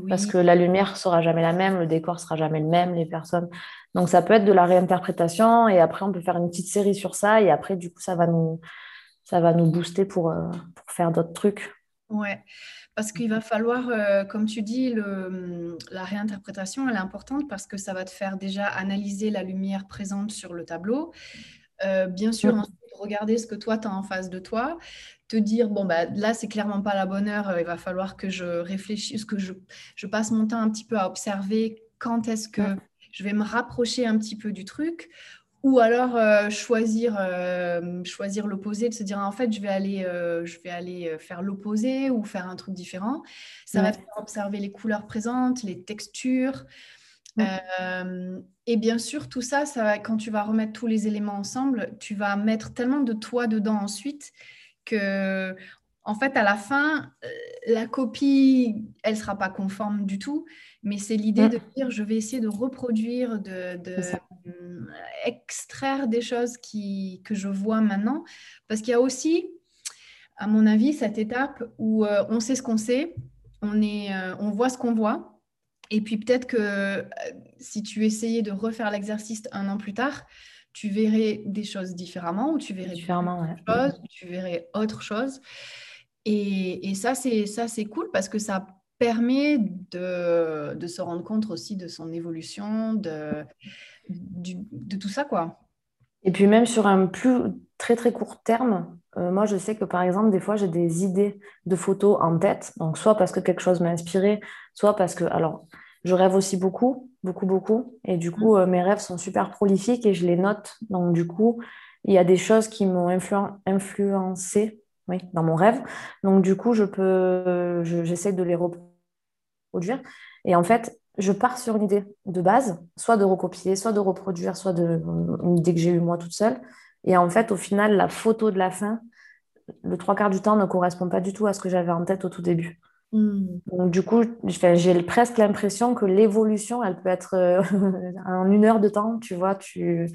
Parce que la lumière sera jamais la même, le décor sera jamais le même, les personnes. Donc ça peut être de la réinterprétation et après on peut faire une petite série sur ça et après du coup ça va nous, ça va nous booster pour, euh, pour faire d'autres trucs. Ouais. Parce qu'il va falloir, euh, comme tu dis, le, la réinterprétation, elle est importante parce que ça va te faire déjà analyser la lumière présente sur le tableau. Euh, bien sûr, ensuite, regarder ce que toi, tu as en face de toi, te dire, bon, bah, là, c'est clairement pas la bonne heure, euh, il va falloir que je réfléchisse, que je, je, passe mon temps un petit peu à observer quand est-ce que je vais me rapprocher un petit peu du truc. Ou alors euh, choisir, euh, choisir l'opposé, de se dire en fait je vais aller, euh, je vais aller faire l'opposé ou faire un truc différent. Ça va faire observer les couleurs présentes, les textures. Et bien sûr, tout ça, ça va, quand tu vas remettre tous les éléments ensemble, tu vas mettre tellement de toi dedans ensuite que en fait, à la fin, la copie, elle ne sera pas conforme du tout, mais c'est l'idée de dire, je vais essayer de reproduire, de, extraire des choses qui, que je vois maintenant. Parce qu'il y a aussi, à mon avis, cette étape où euh, on sait ce qu'on sait, on, est, euh, on voit ce qu'on voit. Et puis peut-être que euh, si tu essayais de refaire l'exercice un an plus tard, tu verrais des choses différemment ou tu verrais différemment, choses, tu verrais autre chose. Et, et ça, c'est cool parce que ça permet de, de, se rendre compte aussi de son évolution, de, de tout ça, quoi. Et puis même sur un plus très très court terme, euh, moi je sais que par exemple des fois j'ai des idées de photos en tête, donc soit parce que quelque chose m'a inspiré, soit parce que alors je rêve aussi beaucoup, beaucoup beaucoup, et du coup euh, mes rêves sont super prolifiques et je les note, donc du coup il y a des choses qui m'ont influencé dans mon rêve, donc du coup je peux, j'essaie de les reproduire, et en fait je pars sur une idée de base, soit de recopier, soit de reproduire, soit de idée que j'ai eue moi toute seule. Et en fait, au final, la photo de la fin, le trois quarts du temps ne correspond pas du tout à ce que j'avais en tête au tout début. Hmm. Donc, du coup, j'ai presque l'impression que l'évolution, elle peut être euh, en une heure de temps. Tu vois, tu,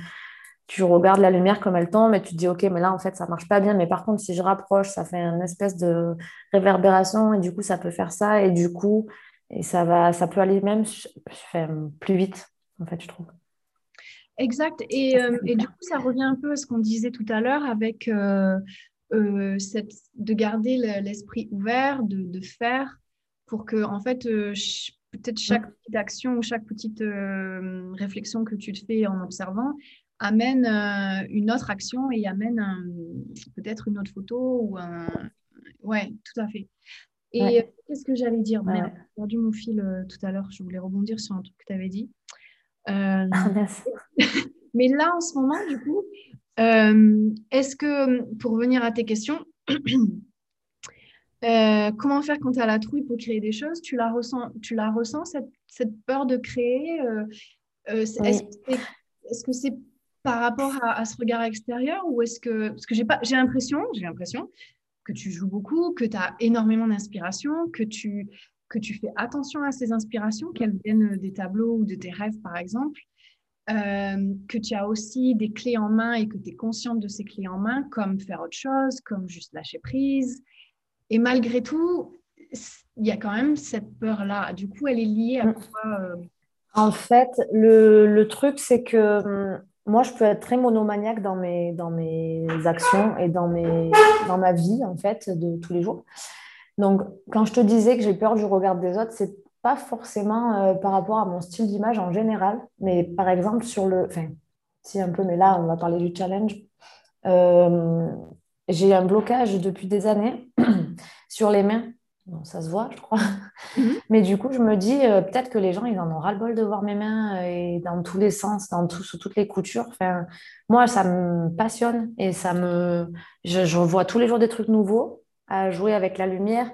tu regardes la lumière comme elle tombe et tu te dis, OK, mais là, en fait, ça marche pas bien. Mais par contre, si je rapproche, ça fait une espèce de réverbération et du coup, ça peut faire ça. Et du coup, Et ça, va, ça peut aller même plus vite, en fait, je trouve. Exact. Et, euh, et, du coup, ça revient un peu à ce qu'on disait tout à l'heure avec euh, euh, cette, de garder l'esprit ouvert, de, de, faire pour que, en fait, peut-être chaque petite action ou chaque petite réflexion que tu te fais en observant amène une autre action et amène peut-être une autre photo ou un. Ouais, tout à fait. Et qu'est-ce que j'allais dire? Merde, j'ai perdu mon fil tout à l'heure. Je voulais rebondir sur un truc que tu avais dit. Euh, ah, mais là, en ce moment, du coup, euh, est-ce que, pour revenir à tes questions, euh, comment faire quand tu as la trouille pour créer des choses? Tu la ressens, tu la ressens cette, cette peur de créer Est-ce que c'est par rapport à, ce regard extérieur ou est-ce que parce que j'ai pas j'ai l'impression j'ai l'impression que tu joues beaucoup que tu as énormément d'inspiration que tu que tu fais attention à ces inspirations, qu'elles viennent des tableaux ou de tes rêves, par exemple, euh, que tu as aussi des clés en main et que tu es consciente de ces clés en main, comme faire autre chose, comme juste lâcher prise. Et malgré tout, il y a quand même cette peur-là. Du coup, elle est liée à mm. quoi euh? En fait, le, le truc, c'est que hum, moi, je peux être très monomaniaque dans mes, dans mes actions et dans, mes, dans ma vie, en fait, de tous les jours. Donc, quand je te disais que j'ai peur du regard des autres, c'est pas forcément euh, par rapport à mon style d'image en général, mais par exemple sur le. Enfin, si un peu, mais là, on va parler du challenge. Euh, j'ai un blocage depuis des années sur les mains. Bon, ça se voit, je crois. Mhm. Mais du coup, je me dis euh, peut-être que les gens, ils en ont ras-le-bol de voir mes mains et dans tous les sens, dans tout, sous toutes les coutures. Enfin, moi, ça me passionne et ça me. je vois tous les jours des trucs nouveaux à jouer avec la lumière.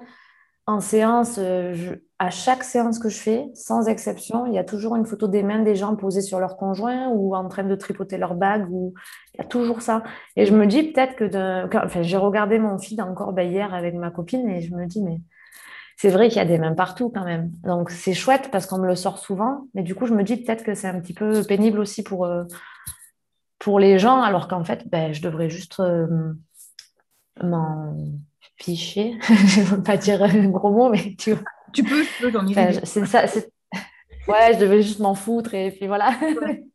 En séance, euh, à chaque séance que je fais, sans exception, il y a toujours une photo des mains des gens posées sur leur conjoint ou en train de tripoter leur bague. Il y a toujours ça. Et je me dis peut-être que... Enfin, j'ai regardé mon feed encore ben, hier avec ma copine et je me dis, mais c'est vrai qu'il y a des mains partout quand même. Donc c'est chouette parce qu'on me le sort souvent. Mais du coup, je me dis peut-être que c'est un petit peu pénible aussi pour, euh, pour les gens, alors qu'en fait, ben, je devrais juste euh, m'en fichier. je ne veux pas dire un gros mot, mais tu Tu peux, tu peux, j'en C'est ça. Ouais, je devais juste m'en foutre et puis voilà.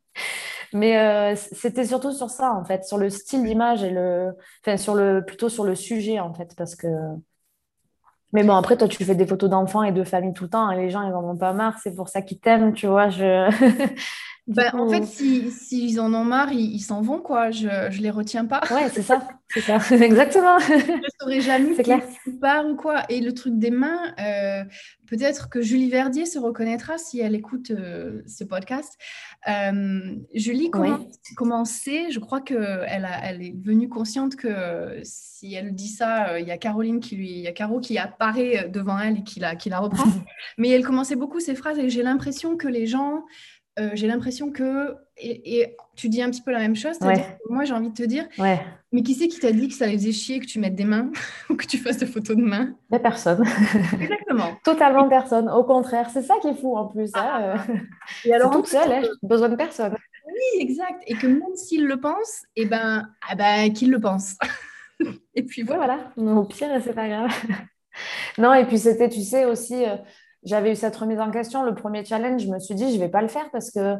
mais euh, c'était surtout sur ça, en fait, sur le style d'image et le. Enfin, sur le... plutôt sur le sujet, en fait, parce que. Mais bon, après, toi, tu fais des photos d'enfants et de famille tout le temps, et les gens, ils n'en ont pas marre, c'est pour ça qu'ils t'aiment, tu vois. Je... Bah, en fait, s'ils si, en ont marre, ils s'en vont, quoi. Je ne les retiens pas. Ouais, c'est ça. C'est ça. Exactement. je ne saurais jamais c'est clair. part ou quoi. Et le truc des mains, euh, peut-être que Julie Verdier se reconnaîtra si elle écoute euh, ce podcast. Euh, Julie, comment, comment c'est? Je crois qu'elle elle est devenue consciente que si elle dit ça, il y a Caroline qui lui, il y a Caro qui apparaît devant elle et qui la, qui la reprend. Mais elle commençait beaucoup ses phrases et j'ai l'impression que les gens euh, j'ai l'impression que, et, tu dis un petit peu la même chose, moi j'ai envie de te dire, mais qui c'est qui t'a dit que ça les faisait chier que tu mettes des mains ou que tu fasses des photos de mains? Personne. Exactement. Totalement personne. Au contraire, c'est ça qui est fou en plus. Hein. Ah. Et alors, toute seule, hein, besoin de personne. Oui, exact. Et que même s'ils le pensent, et eh ben, ah ben qu'ils le pensent. et puis voilà. voilà. Au pire, c'est pas grave. non, et puis c'était, tu sais, aussi. Euh, j'avais eu cette remise en question. Le premier challenge, je me suis dit, je ne vais pas le faire parce que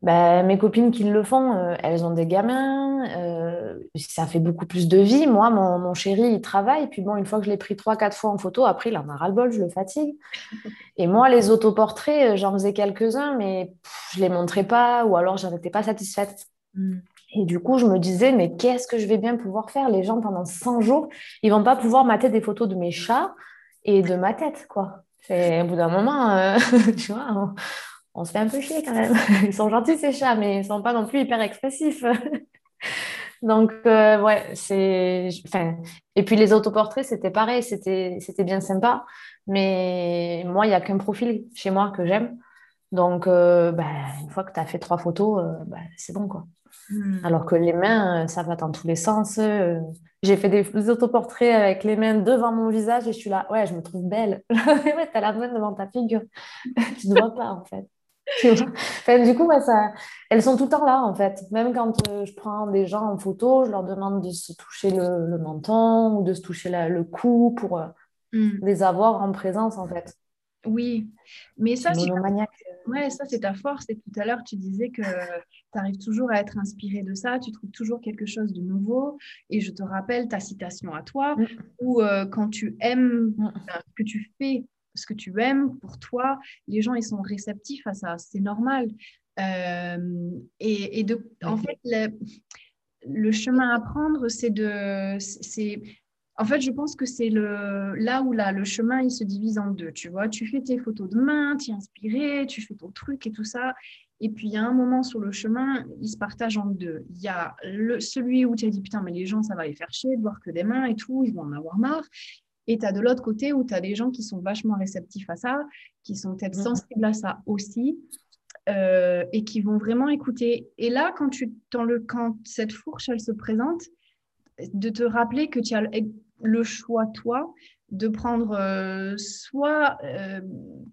bah, mes copines qui le font, euh, elles ont des gamins, euh, ça fait beaucoup plus de vie. Moi, mon, chéri, il travaille. Puis bon, une fois que je l'ai pris trois, quatre fois en photo, après, il en a ras-le-bol, je le fatigue. Et moi, les autoportraits, euh, j'en faisais quelques-uns, mais je ne les montrais pas ou alors je n'étais pas satisfaite. Mm. Et du coup, je me disais, mais qu'est-ce que je vais bien pouvoir faire? Les gens, pendant 100 jours, ils vont pas pouvoir mater des photos de mes chats et de ma tête, quoi. Au bout d'un moment, euh, tu vois, on, se fait un peu chier quand même. Ils sont gentils, ces chats, mais ils sont pas non plus hyper expressifs. Donc, euh, ouais, c'est. Enfin, et puis les autoportraits, c'était pareil, c'était bien sympa. Mais moi, il n'y a qu'un profil chez moi que j'aime. Donc, euh, bah, une fois que tu as fait trois photos, bah, c'est bon, quoi. Hmm. Alors que les mains, ça va dans tous les sens. J'ai fait des, autoportraits avec les mains devant mon visage et je suis là, ouais, je me trouve belle. ouais, t'as la main devant ta figure. tu ne vois pas, en fait. enfin, du coup, ça... elles sont tout le temps là, en fait. Même quand euh, je prends des gens en photo, je leur demande de se toucher le, menton ou de se toucher le cou pour euh, hmm. les avoir en présence, en fait. Oui, mais ça, c'est ouais, ça c'est ta force. Et tout à l'heure, tu disais que tu arrives toujours à être inspiré de ça, tu trouves toujours quelque chose de nouveau. Et je te rappelle ta citation à toi, mm. où euh, quand tu aimes mm. ce que tu fais, ce que tu aimes pour toi, les gens ils sont réceptifs à ça, c'est normal. Euh, et, de, en fait, le, chemin à prendre, c'est de, c'est en fait, je pense que c'est le là où là, le chemin il se divise en deux. Tu vois, tu fais tes photos de main, tu es inspiré, tu fais ton truc et tout ça. Et puis il y a un moment sur le chemin, il se partage en deux. Il y a le, celui où tu as dit putain, mais les gens, ça va les faire chier de voir que des mains et tout, ils vont en avoir marre. Et tu as de l'autre côté où tu as des gens qui sont vachement réceptifs à ça, qui sont peut-être mmh. sensibles à ça aussi. Euh, et qui vont vraiment écouter. Et là, quand, tu, le, quand cette fourche, elle se présente, de te rappeler que tu as le choix, toi, de prendre euh, soit euh,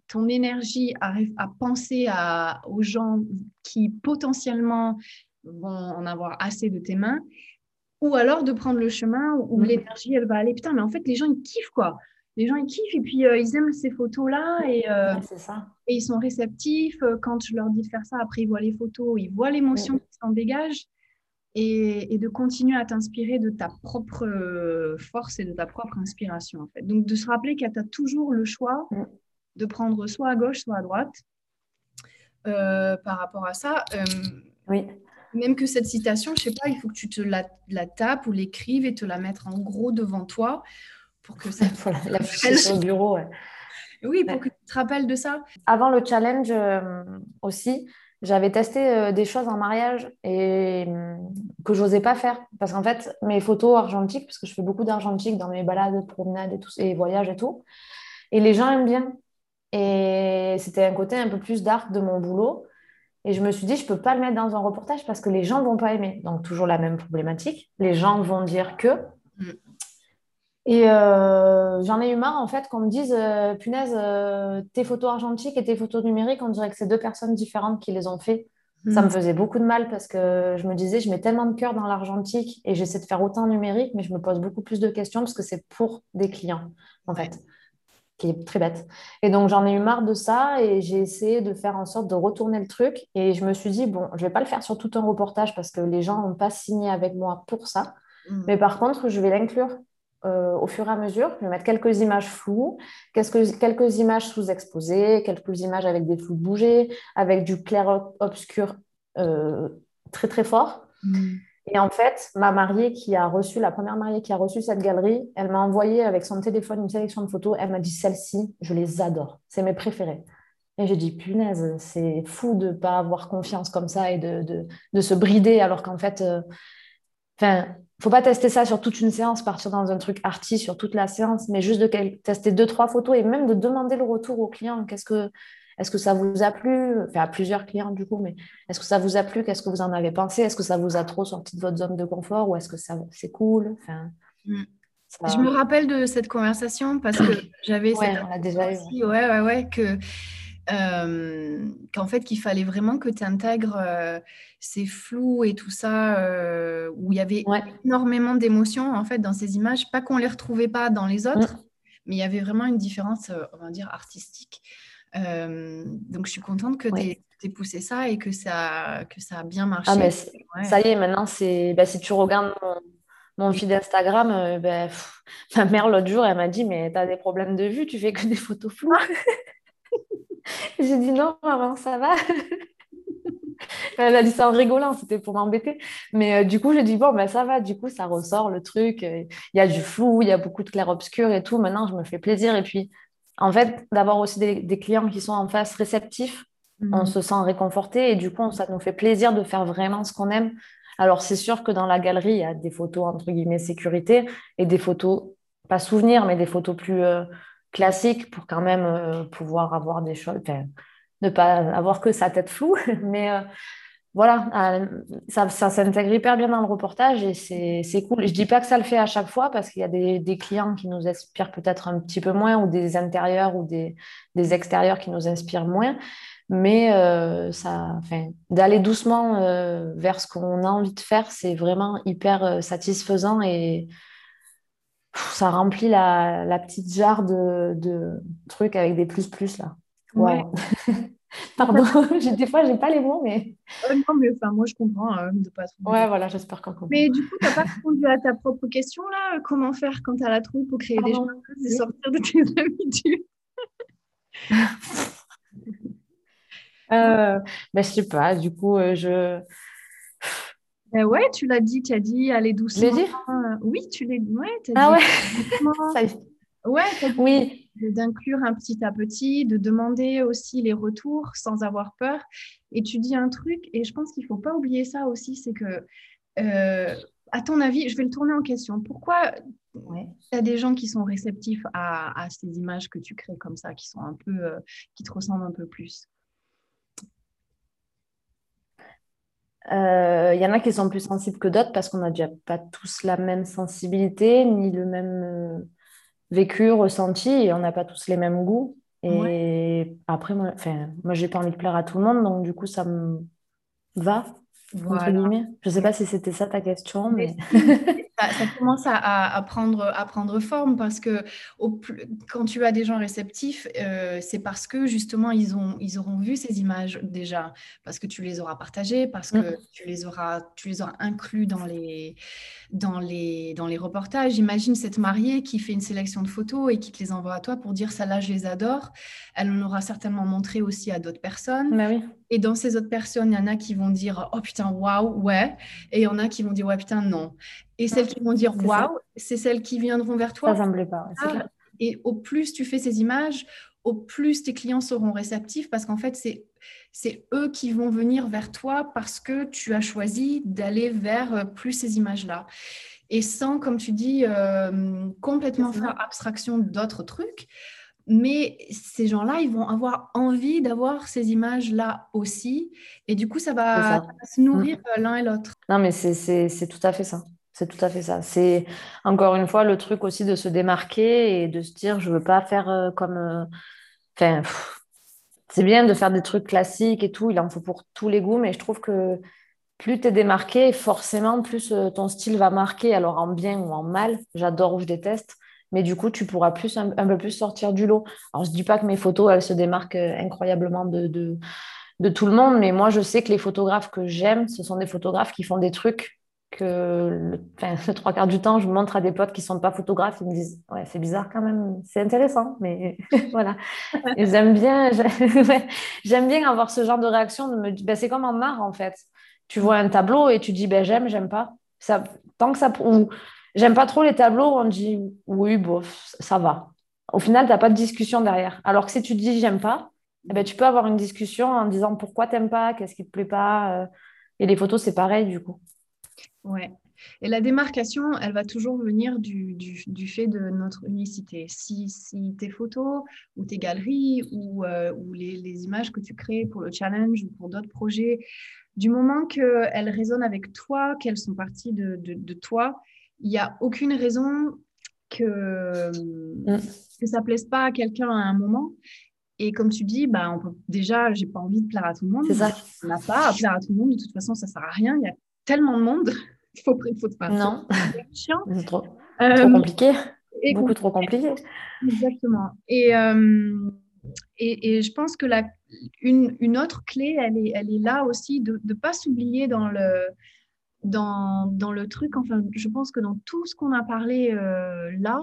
ton énergie à, à penser à, aux gens qui potentiellement vont en avoir assez de tes mains, ou alors de prendre le chemin où, mmh. l'énergie, elle va aller. Putain, mais en fait, les gens, ils kiffent, quoi. Les gens, ils kiffent et puis euh, ils aiment ces photos-là et, et ils sont réceptifs. Quand je leur dis de faire ça, après, ils voient les photos, ils voient l'émotion qui s'en dégage et, de continuer à t'inspirer de ta propre euh, force et de ta propre inspiration. En fait. Donc, de se rappeler que tu as toujours le choix mm. de prendre soit à gauche, soit à droite euh, par rapport à ça. Euh, oui. Même que cette citation, je sais pas, il faut que tu te la, tapes ou l'écrives et te la mettre en gros devant toi pour que ça. voilà, la sur le bureau. Oui, pour que tu te rappelles de ça. Avant le challenge aussi, j'avais testé euh, des choses en mariage et hum, que j'osais pas faire. Parce qu'en fait mes photos argentiques parce que je fais beaucoup d'argentique dans mes balades, promenades et tout et voyages et tout et les gens aiment bien. Et c'était un côté un peu plus dark de mon boulot. Et je me suis dit je peux pas le mettre dans un reportage parce que les gens vont pas aimer. Donc toujours la même problématique. Les gens vont dire que mm. Et euh, j'en ai eu marre, en fait, qu'on me dise, euh, punaise, euh, tes photos argentiques et tes photos numériques, on dirait que c'est deux personnes différentes qui les ont fait. Ça me hmm. faisait beaucoup de mal parce que je me disais, je mets tellement de cœur dans l'argentique et j'essaie de faire autant numérique, mais je me pose beaucoup plus de questions parce que c'est pour des clients, en fait, qui est très bête. Et donc, j'en ai eu marre de ça et j'ai essayé de faire en sorte de retourner le truc. Et je me suis dit, bon, je ne vais pas le faire sur tout un reportage parce que les gens n'ont pas signé avec moi pour ça. Hmm. Mais par contre, je vais l'inclure euh, au fur et à mesure. Je vais mettre quelques images floues, quelques, quelques images sous-exposées, quelques images avec des flous bougés, avec du clair-obscur euh, très très fort. Mm. Et en fait, ma mariée qui a reçu, la première mariée qui a reçu cette galerie, elle m'a envoyé avec son téléphone une sélection de photos. Elle m'a dit celle-ci, je les adore, c'est mes préférées. Et j'ai dit, punaise, c'est fou de ne pas avoir confiance comme ça et de, de, de se brider alors qu'en fait, euh, faut pas tester ça sur toute une séance, partir dans un truc arty sur toute la séance, mais juste de tester deux, trois photos et même de demander le retour au client. Qu'est-ce que, est-ce que ça vous a plu? Enfin, à plusieurs clients du coup, mais est-ce que ça vous a plu? Qu'est-ce que vous en avez pensé? Est-ce que ça vous a trop sorti de votre zone de confort ou est-ce que ça, c'est cool? Enfin, mm. Je me rappelle de cette conversation parce que j'avais ouais, on déjà eu. Ouais, ouais, ouais, que euh, qu'en fait qu'il fallait vraiment que tu intègres euh, ces flous et tout ça, euh, où il y avait énormément d'émotions en fait dans ces images, pas qu'on les retrouvait pas dans les autres, mm. mais il y avait vraiment une différence, on va dire, artistique. donc je suis contente que tu aies poussé ça et que ça, que ça a bien marché. Ah, mais Ça y est, maintenant, c'est bah, si tu regardes mon, mon feed Instagram, bah, ma mère l'autre jour, elle m'a dit, mais tu as des problèmes de vue, tu fais que des photos floues. J'ai dit non, maman, ça va. Elle a dit ça en rigolant, c'était pour m'embêter. Mais euh, du coup, j'ai dit, bon, ben, ça va, du coup, ça ressort le truc. Il y a du flou, il y a beaucoup de clair-obscur et tout. Maintenant, je me fais plaisir. Et puis, en fait, d'avoir aussi des, clients qui sont en face réceptifs, on mhm. se sent réconforté et du coup, ça nous fait plaisir de faire vraiment ce qu'on aime. Alors, c'est sûr que dans la galerie, il y a des photos, entre guillemets, sécurité et des photos, pas souvenirs, mais des photos plus, euh, classique pour quand même euh, pouvoir avoir des choses, ne pas avoir que sa tête floue. Mais euh, voilà, euh, ça, ça s'intègre hyper bien dans le reportage et c'est cool. Je dis pas que ça le fait à chaque fois parce qu'il y a des, clients qui nous inspirent peut-être un petit peu moins ou des intérieurs ou des, extérieurs qui nous inspirent moins. Mais ça, d'aller doucement vers ce qu'on a envie de faire, c'est vraiment hyper satisfaisant et ça remplit la, petite jarre de, trucs avec des plus plus là. Ouais. Pardon, des fois, j'ai pas les mots, mais. Euh, non, mais enfin, moi, je comprends euh, de pas Ouais, voilà, j'espère qu'on comprend. Mais du coup, tu n'as pas répondu à ta propre question, là Comment faire quand tu as la trouille pour créer des choses et sortir de tes habitudes? Euh, ben, Je sais pas, du coup, euh, je. Ben ouais, tu l'as dit, tu as dit, allez doucement. Dit Oui, tu l'as dit. Ouais, as ah dit ouais Ouais, oui. d'inclure un petit à petit, de demander aussi les retours sans avoir peur. Et tu dis un truc, et je pense qu'il ne faut pas oublier ça aussi, c'est que, euh, à ton avis, je vais le tourner en question. Pourquoi il y a des gens qui sont réceptifs à, ces images que tu crées comme ça, qui sont un peu, euh, qui te ressemblent un peu plus? Il y en a qui sont plus sensibles que d'autres parce qu'on n'a déjà pas tous la même sensibilité ni le même vécu, ressenti, et on n'a pas tous les mêmes goûts. Et après, moi, moi j'ai pas envie de plaire à tout le monde, donc du coup, ça me va. Entre guillemets. Je sais pas si c'était ça ta question, mais ça, commence à, prendre, à prendre forme parce que au quand tu as des gens réceptifs, euh, c'est parce que justement ils, ont, ils auront vu ces images déjà, parce que tu les auras partagées, parce que mm. tu, les auras, tu les auras inclus dans les, dans les, dans les reportages. Imagine cette mariée qui fait une sélection de photos et qui te les envoie à toi pour dire ça là, je les adore. Elle en aura certainement montré aussi à d'autres personnes. Bah oui. Et dans ces autres personnes, il y en a qui vont dire oh putain, waouh, ouais. Et il y en a qui vont dire ouais, putain, non. Et celles qui vont dire waouh, c'est celles qui viendront vers toi. Ça pas. Ah, et au plus tu fais ces images, au plus tes clients seront réceptifs parce qu'en fait, c'est c'est eux qui vont venir vers toi parce que tu as choisi d'aller vers euh, plus ces images-là. Et sans, comme tu dis, euh, complètement faire abstraction d'autres trucs. Mais ces gens-là, ils vont avoir envie d'avoir ces images-là aussi. Et du coup, ça va, se nourrir mm. l'un et l'autre. Non, mais c'est tout à fait ça. C'est tout à fait ça. C'est encore une fois le truc aussi de se démarquer et de se dire je veux pas faire euh, comme. Euh, c'est bien de faire des trucs classiques et tout, il en faut pour tous les goûts, mais je trouve que plus tu es démarqué, forcément, plus euh, ton style va marquer, alors en bien ou en mal. J'adore ou je déteste, mais du coup, tu pourras plus, un, peu plus sortir du lot. Alors, je ne dis pas que mes photos, elles se démarquent incroyablement de tout le monde, mais moi, je sais que les photographes que j'aime, ce sont des photographes qui font des trucs que le, trois quarts du temps, je montre à des potes qui ne sont pas photographes, ils me disent Ouais, c'est bizarre quand même, c'est intéressant, mais voilà. J'aime bien, j'aime bien avoir ce genre de réaction, de me ben, C'est comme en art en fait. Tu vois un tableau et tu dis ben, J'aime, j'aime pas. Ça, tant que ça. Ou, j'aime pas trop les tableaux on dit Oui, bof, ça va. Au final, tu n'as pas de discussion derrière. Alors que si tu dis J'aime pas, eh ben, tu peux avoir une discussion en disant pourquoi tu n'aimes pas, qu'est-ce qui te plaît pas? Euh, et les photos, c'est pareil du coup. Ouais. Et la démarcation, elle va toujours venir du, fait de notre unicité. Si, tes photos ou tes galeries ou, euh, les, images que tu crées pour le challenge ou pour d'autres projets, du moment qu'elles résonnent avec toi, qu'elles sont parties de, toi, il n'y a aucune raison que, mm. que ça ne plaise pas à quelqu'un à un moment. Et comme tu dis, bah, on peut, déjà, j'ai pas envie de plaire à tout le monde. C'est ça. On n'a pas à plaire à tout le monde. De toute façon, ça sert à rien. Il y a tellement de monde. Il faut, faut pas. Non. C'est trop, euh, compliqué. Beaucoup trop compliqué. Exactement. Et, euh, et, et, je pense que la, une, une, autre clé, elle est, elle est là aussi, de ne pas s'oublier dans le, dans, dans, le truc. Enfin, je pense que dans tout ce qu'on a parlé euh, là,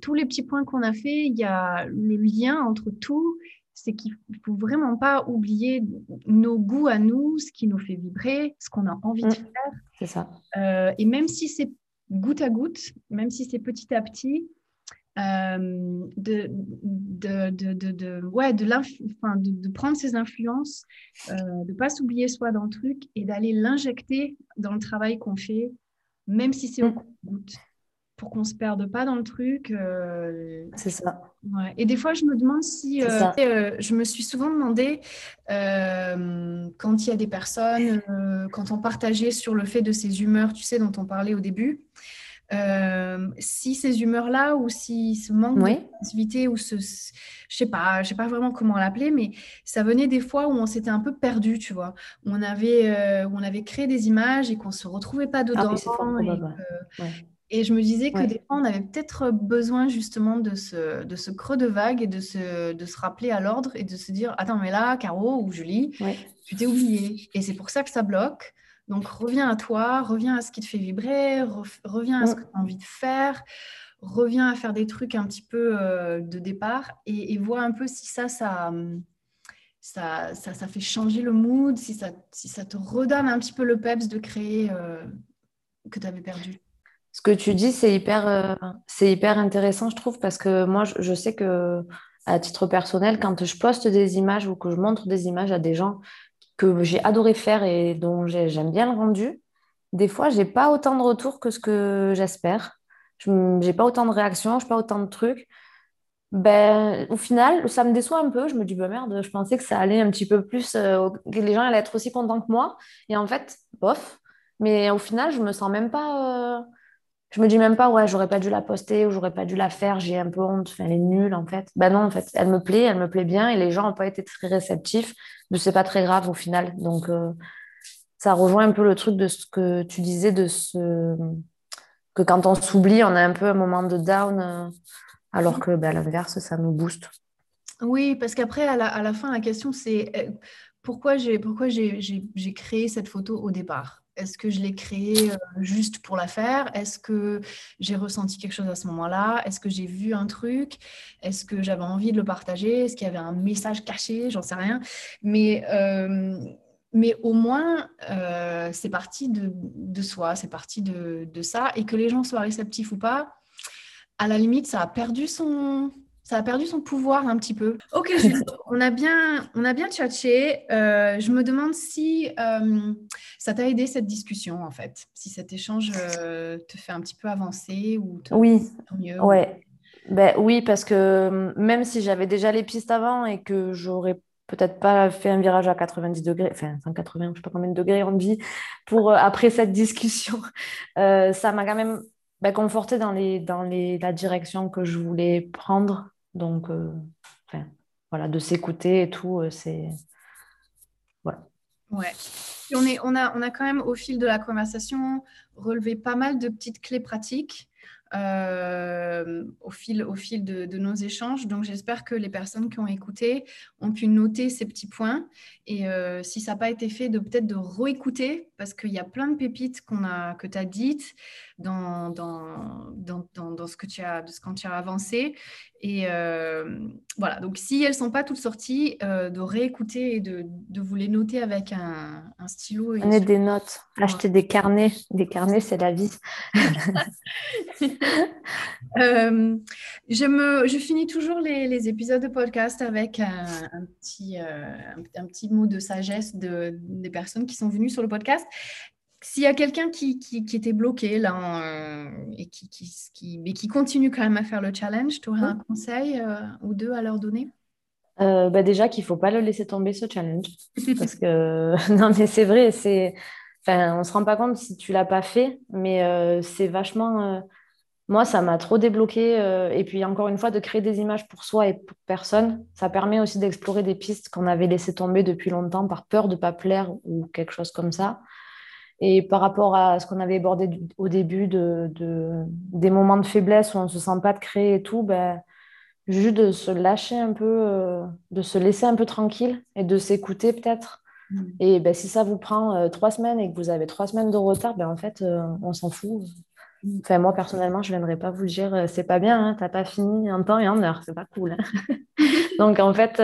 tous les petits points qu'on a fait, il y a le lien entre tout c'est qu'il ne faut vraiment pas oublier nos goûts à nous, ce qui nous fait vibrer, ce qu'on a envie de mm. faire. C'est ça. Euh, et même si c'est goutte à goutte, même si c'est petit à petit, euh, de, de, de, de, ouais, de, de, prendre ces influences, euh, de ne pas s'oublier soi dans le truc et d'aller l'injecter dans le travail qu'on fait, même si c'est au mm. goutte pour qu'on se perde pas dans le truc. Euh, c'est ça. Et des fois, je me demande si. Euh, euh, je me suis souvent demandé quand il y a des personnes, quand on partageait sur le fait de ces humeurs, tu sais, dont on parlait au début. si ces humeurs-là ou si ce manque d'activité ou ce, je sais pas, je sais pas vraiment comment l'appeler, mais ça venait des fois où on s'était un peu perdu, tu vois, on avait, où on avait créé des images et qu'on se retrouvait pas ah dedans. Ah Et je me disais que des fois, on avait peut-être besoin justement de ce, de ce creux de vague et de se, de se rappeler à l'ordre et de se dire Attends, mais là, Caro ou Julie, tu t'es oublié. Et c'est pour ça que ça bloque. Donc, reviens à toi, reviens à ce qui te fait vibrer, reviens à ce que tu as envie de faire, reviens à faire des trucs un petit peu euh, de départ et, vois un peu si ça, ça, ça, ça, fait changer le mood, si ça, si ça te redonne un petit peu le peps de créer euh, que tu avais perdu. Ce que tu dis, c'est hyper, euh, hyper intéressant, je trouve, parce que moi, je, sais que à titre personnel, quand je poste des images ou que je montre des images à des gens que j'ai adoré faire et dont j'aime bien le rendu, des fois, j'ai pas autant de retours que ce que j'espère. Je n'ai pas autant de réactions, je n'ai pas autant de trucs. Ben, au final, ça me déçoit un peu. Je me dis, bah merde, je pensais que ça allait un petit peu plus, euh, que les gens allaient être aussi contents que moi. Et en fait, bof. Mais au final, je me sens même pas. Euh, je me dis même pas, ouais, j'aurais pas dû la poster ou j'aurais pas dû la faire, j'ai un peu honte, elle est nulle en fait. Ben non, en fait, elle me plaît, elle me plaît bien et les gens n'ont pas été très réceptifs, mais c'est pas très grave au final. Donc, euh, ça rejoint un peu le truc de ce que tu disais, de ce que quand on s'oublie, on a un peu un moment de down, euh, alors que ben, à l'inverse, ça nous booste. Oui, parce qu'après, à la, à la, fin, la question, c'est euh, pourquoi j'ai créé cette photo au départ? Est-ce que je l'ai créée euh, juste pour la faire? Est-ce que j'ai ressenti quelque chose à ce moment-là? Est-ce que j'ai vu un truc? Est-ce que j'avais envie de le partager? Est-ce qu'il y avait un message caché? J'en sais rien. Mais, euh, au moins, euh, c'est parti de, soi, c'est parti de, ça. Et que les gens soient réceptifs ou pas, à la limite, ça a perdu son, ça a perdu son pouvoir un petit peu. Ok, on a bien, on a bien tchatché. Euh, je me demande si euh, ça t'a aidé cette discussion en fait, si cet échange euh, te fait un petit peu avancer ou te oui, mieux. Ouais. Ben, oui, parce que même si j'avais déjà les pistes avant et que j'aurais peut-être pas fait un virage à 90 degrés, enfin 180, je ne sais pas combien de degrés on dit, pour après cette discussion, ça m'a quand même ben, conforté dans, les, dans les, la direction que je voulais prendre donc, euh, voilà, de s'écouter et tout, euh, c'est. Voilà. Ouais. on, a, quand même, au fil de la conversation, relevé pas mal de petites clés pratiques. Euh, au fil, au fil de, nos échanges. Donc, j'espère que les personnes qui ont écouté ont pu noter ces petits points. Et si ça n'a pas été fait, de peut-être de réécouter, parce qu'il y a plein de pépites qu'on a, que tu as dites dans, dans, dans, dans, ce que tu as, de ce quand tu as avancé. Et euh, voilà, donc si elles ne sont pas toutes sorties, euh, de réécouter et de, de, vous les noter avec un, un stylo. Prenez des notes, acheter des carnets. Des carnets, c'est la vie. euh, je, me, je finis toujours les, les épisodes de podcast avec un, un petit, un, petit mot de sagesse de, des personnes qui sont venues sur le podcast. S'il y a quelqu'un qui, qui, était bloqué là euh, et qui, qui, mais qui continue quand même à faire le challenge, tu aurais un conseil euh, ou deux à leur donner? Euh, bah déjà qu'il ne faut pas le laisser tomber ce challenge. Parce que non mais c'est vrai, c'est... Enfin, on ne se rend pas compte si tu ne l'as pas fait, mais c'est vachement... Moi, ça m'a trop débloqué. et puis encore une fois, de créer des images pour soi et pour personne, ça permet aussi d'explorer des pistes qu'on avait laissées tomber depuis longtemps par peur de ne pas plaire ou quelque chose comme ça. Et par rapport à ce qu'on avait abordé au début de, des moments de faiblesse où on ne se sent pas de créer et tout, ben, juste de se lâcher un peu, euh, de se laisser un peu tranquille et de s'écouter peut-être. Mm. Et ben, si ça vous prend euh, trois semaines et que vous avez trois semaines de retard, ben, en fait, euh, on s'en fout. Enfin, moi, personnellement, je ne viendrai pas vous dire c'est pas bien, hein, tu n'as pas fini en temps et en heure, c'est pas cool. Hein. Donc, en fait,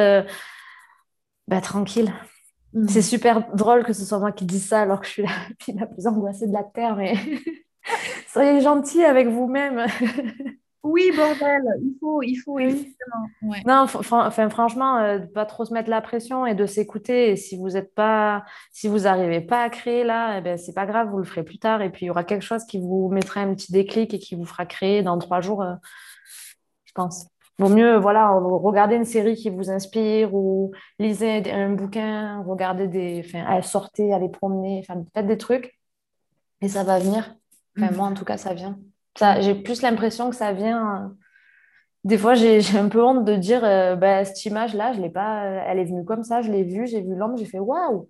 ben, tranquille. Mm. C'est super drôle que ce soit moi qui dise ça alors que je suis la la plus angoissée de la Terre. Mais soyez gentil avec vous-même. Oui, bordel, il faut, il faut, Non, enfin, franchement, euh, pas trop se mettre la pression et de s'écouter. Et si vous êtes pas, si vous n'arrivez pas à créer là, eh ben, c'est pas grave, vous le ferez plus tard. Et puis il y aura quelque chose qui vous mettra un petit déclic et qui vous fera créer dans trois jours, euh, je pense. Vaut mieux, voilà, regarder une série qui vous inspire ou lisez un bouquin, regardez des, enfin, sortez, allez promener, enfin, faites des trucs et ça va venir. Enfin, moi, en tout cas, ça vient. Ça, j'ai plus l'impression que ça vient. Euh, des fois, j'ai, un peu honte de dire, euh, bah, cette image-là, je l'ai pas, euh, elle est venue comme ça, je l'ai vue, j'ai vu l'ombre, j'ai fait waouh.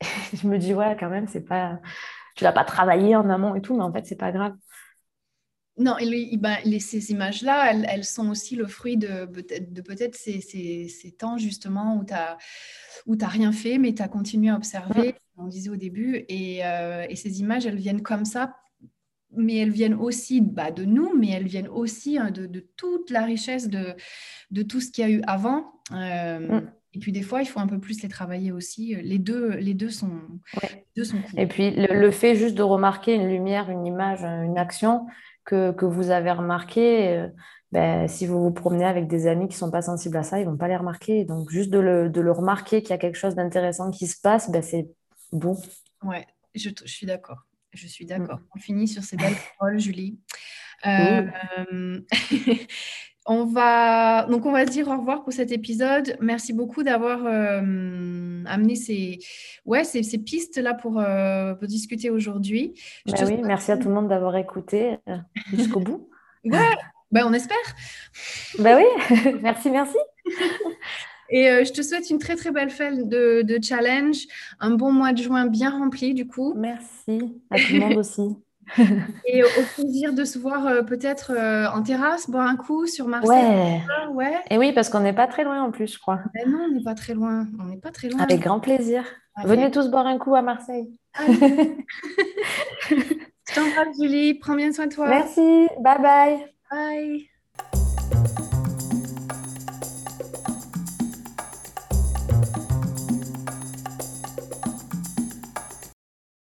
je me dis, ouais, quand même, c'est pas, tu l'as pas travaillé en amont et tout, mais en fait, c'est pas grave. Non, et ben, ces images-là, elles, sont aussi le fruit de, de peut-être ces, ces, temps justement où tu n'as où rien fait, mais tu as continué à observer, on disait au début, et, euh, et, ces images, elles viennent comme ça, mais elles viennent aussi bah, de nous, mais elles viennent aussi hein, de, de, toute la richesse de, de tout ce qu'il y a eu avant. Euh, mm. Et puis des fois, il faut un peu plus les travailler aussi. Les deux, les deux sont, deux sont Et puis le, fait juste de remarquer une lumière, une image, une action, que, vous avez remarqué, euh, ben, si vous vous promenez avec des amis qui ne sont pas sensibles à ça, ils ne vont pas les remarquer. Donc, juste de le, remarquer qu'il y a quelque chose d'intéressant qui se passe, ben, c'est bon. Ouais, je, suis d'accord. Je suis d'accord. Mm. On finit sur ces belles paroles, Julie. Euh, On va donc on va se dire au revoir pour cet épisode. Merci beaucoup d'avoir euh, amené ces ouais ces, pistes là pour, euh, discuter aujourd'hui. Bah oui, merci à tout le monde d'avoir écouté jusqu'au bout. Ouais, ben on espère. Ben oui, merci, merci. Et je te souhaite une très très belle fête de, de, challenge, un bon mois de juin bien rempli du coup. Merci à tout le monde aussi. Et au plaisir de se voir euh, peut-être euh, en terrasse, boire un coup sur Marseille. Ouais. Et oui, parce qu'on n'est pas très loin en plus, je crois. Ben non, on n'est pas très loin. On n'est pas très loin. Avec grand plaisir. Venez tous boire un coup à Marseille. je t'embrasse, Julie. Prends bien soin de toi. Merci. Bye bye. Bye.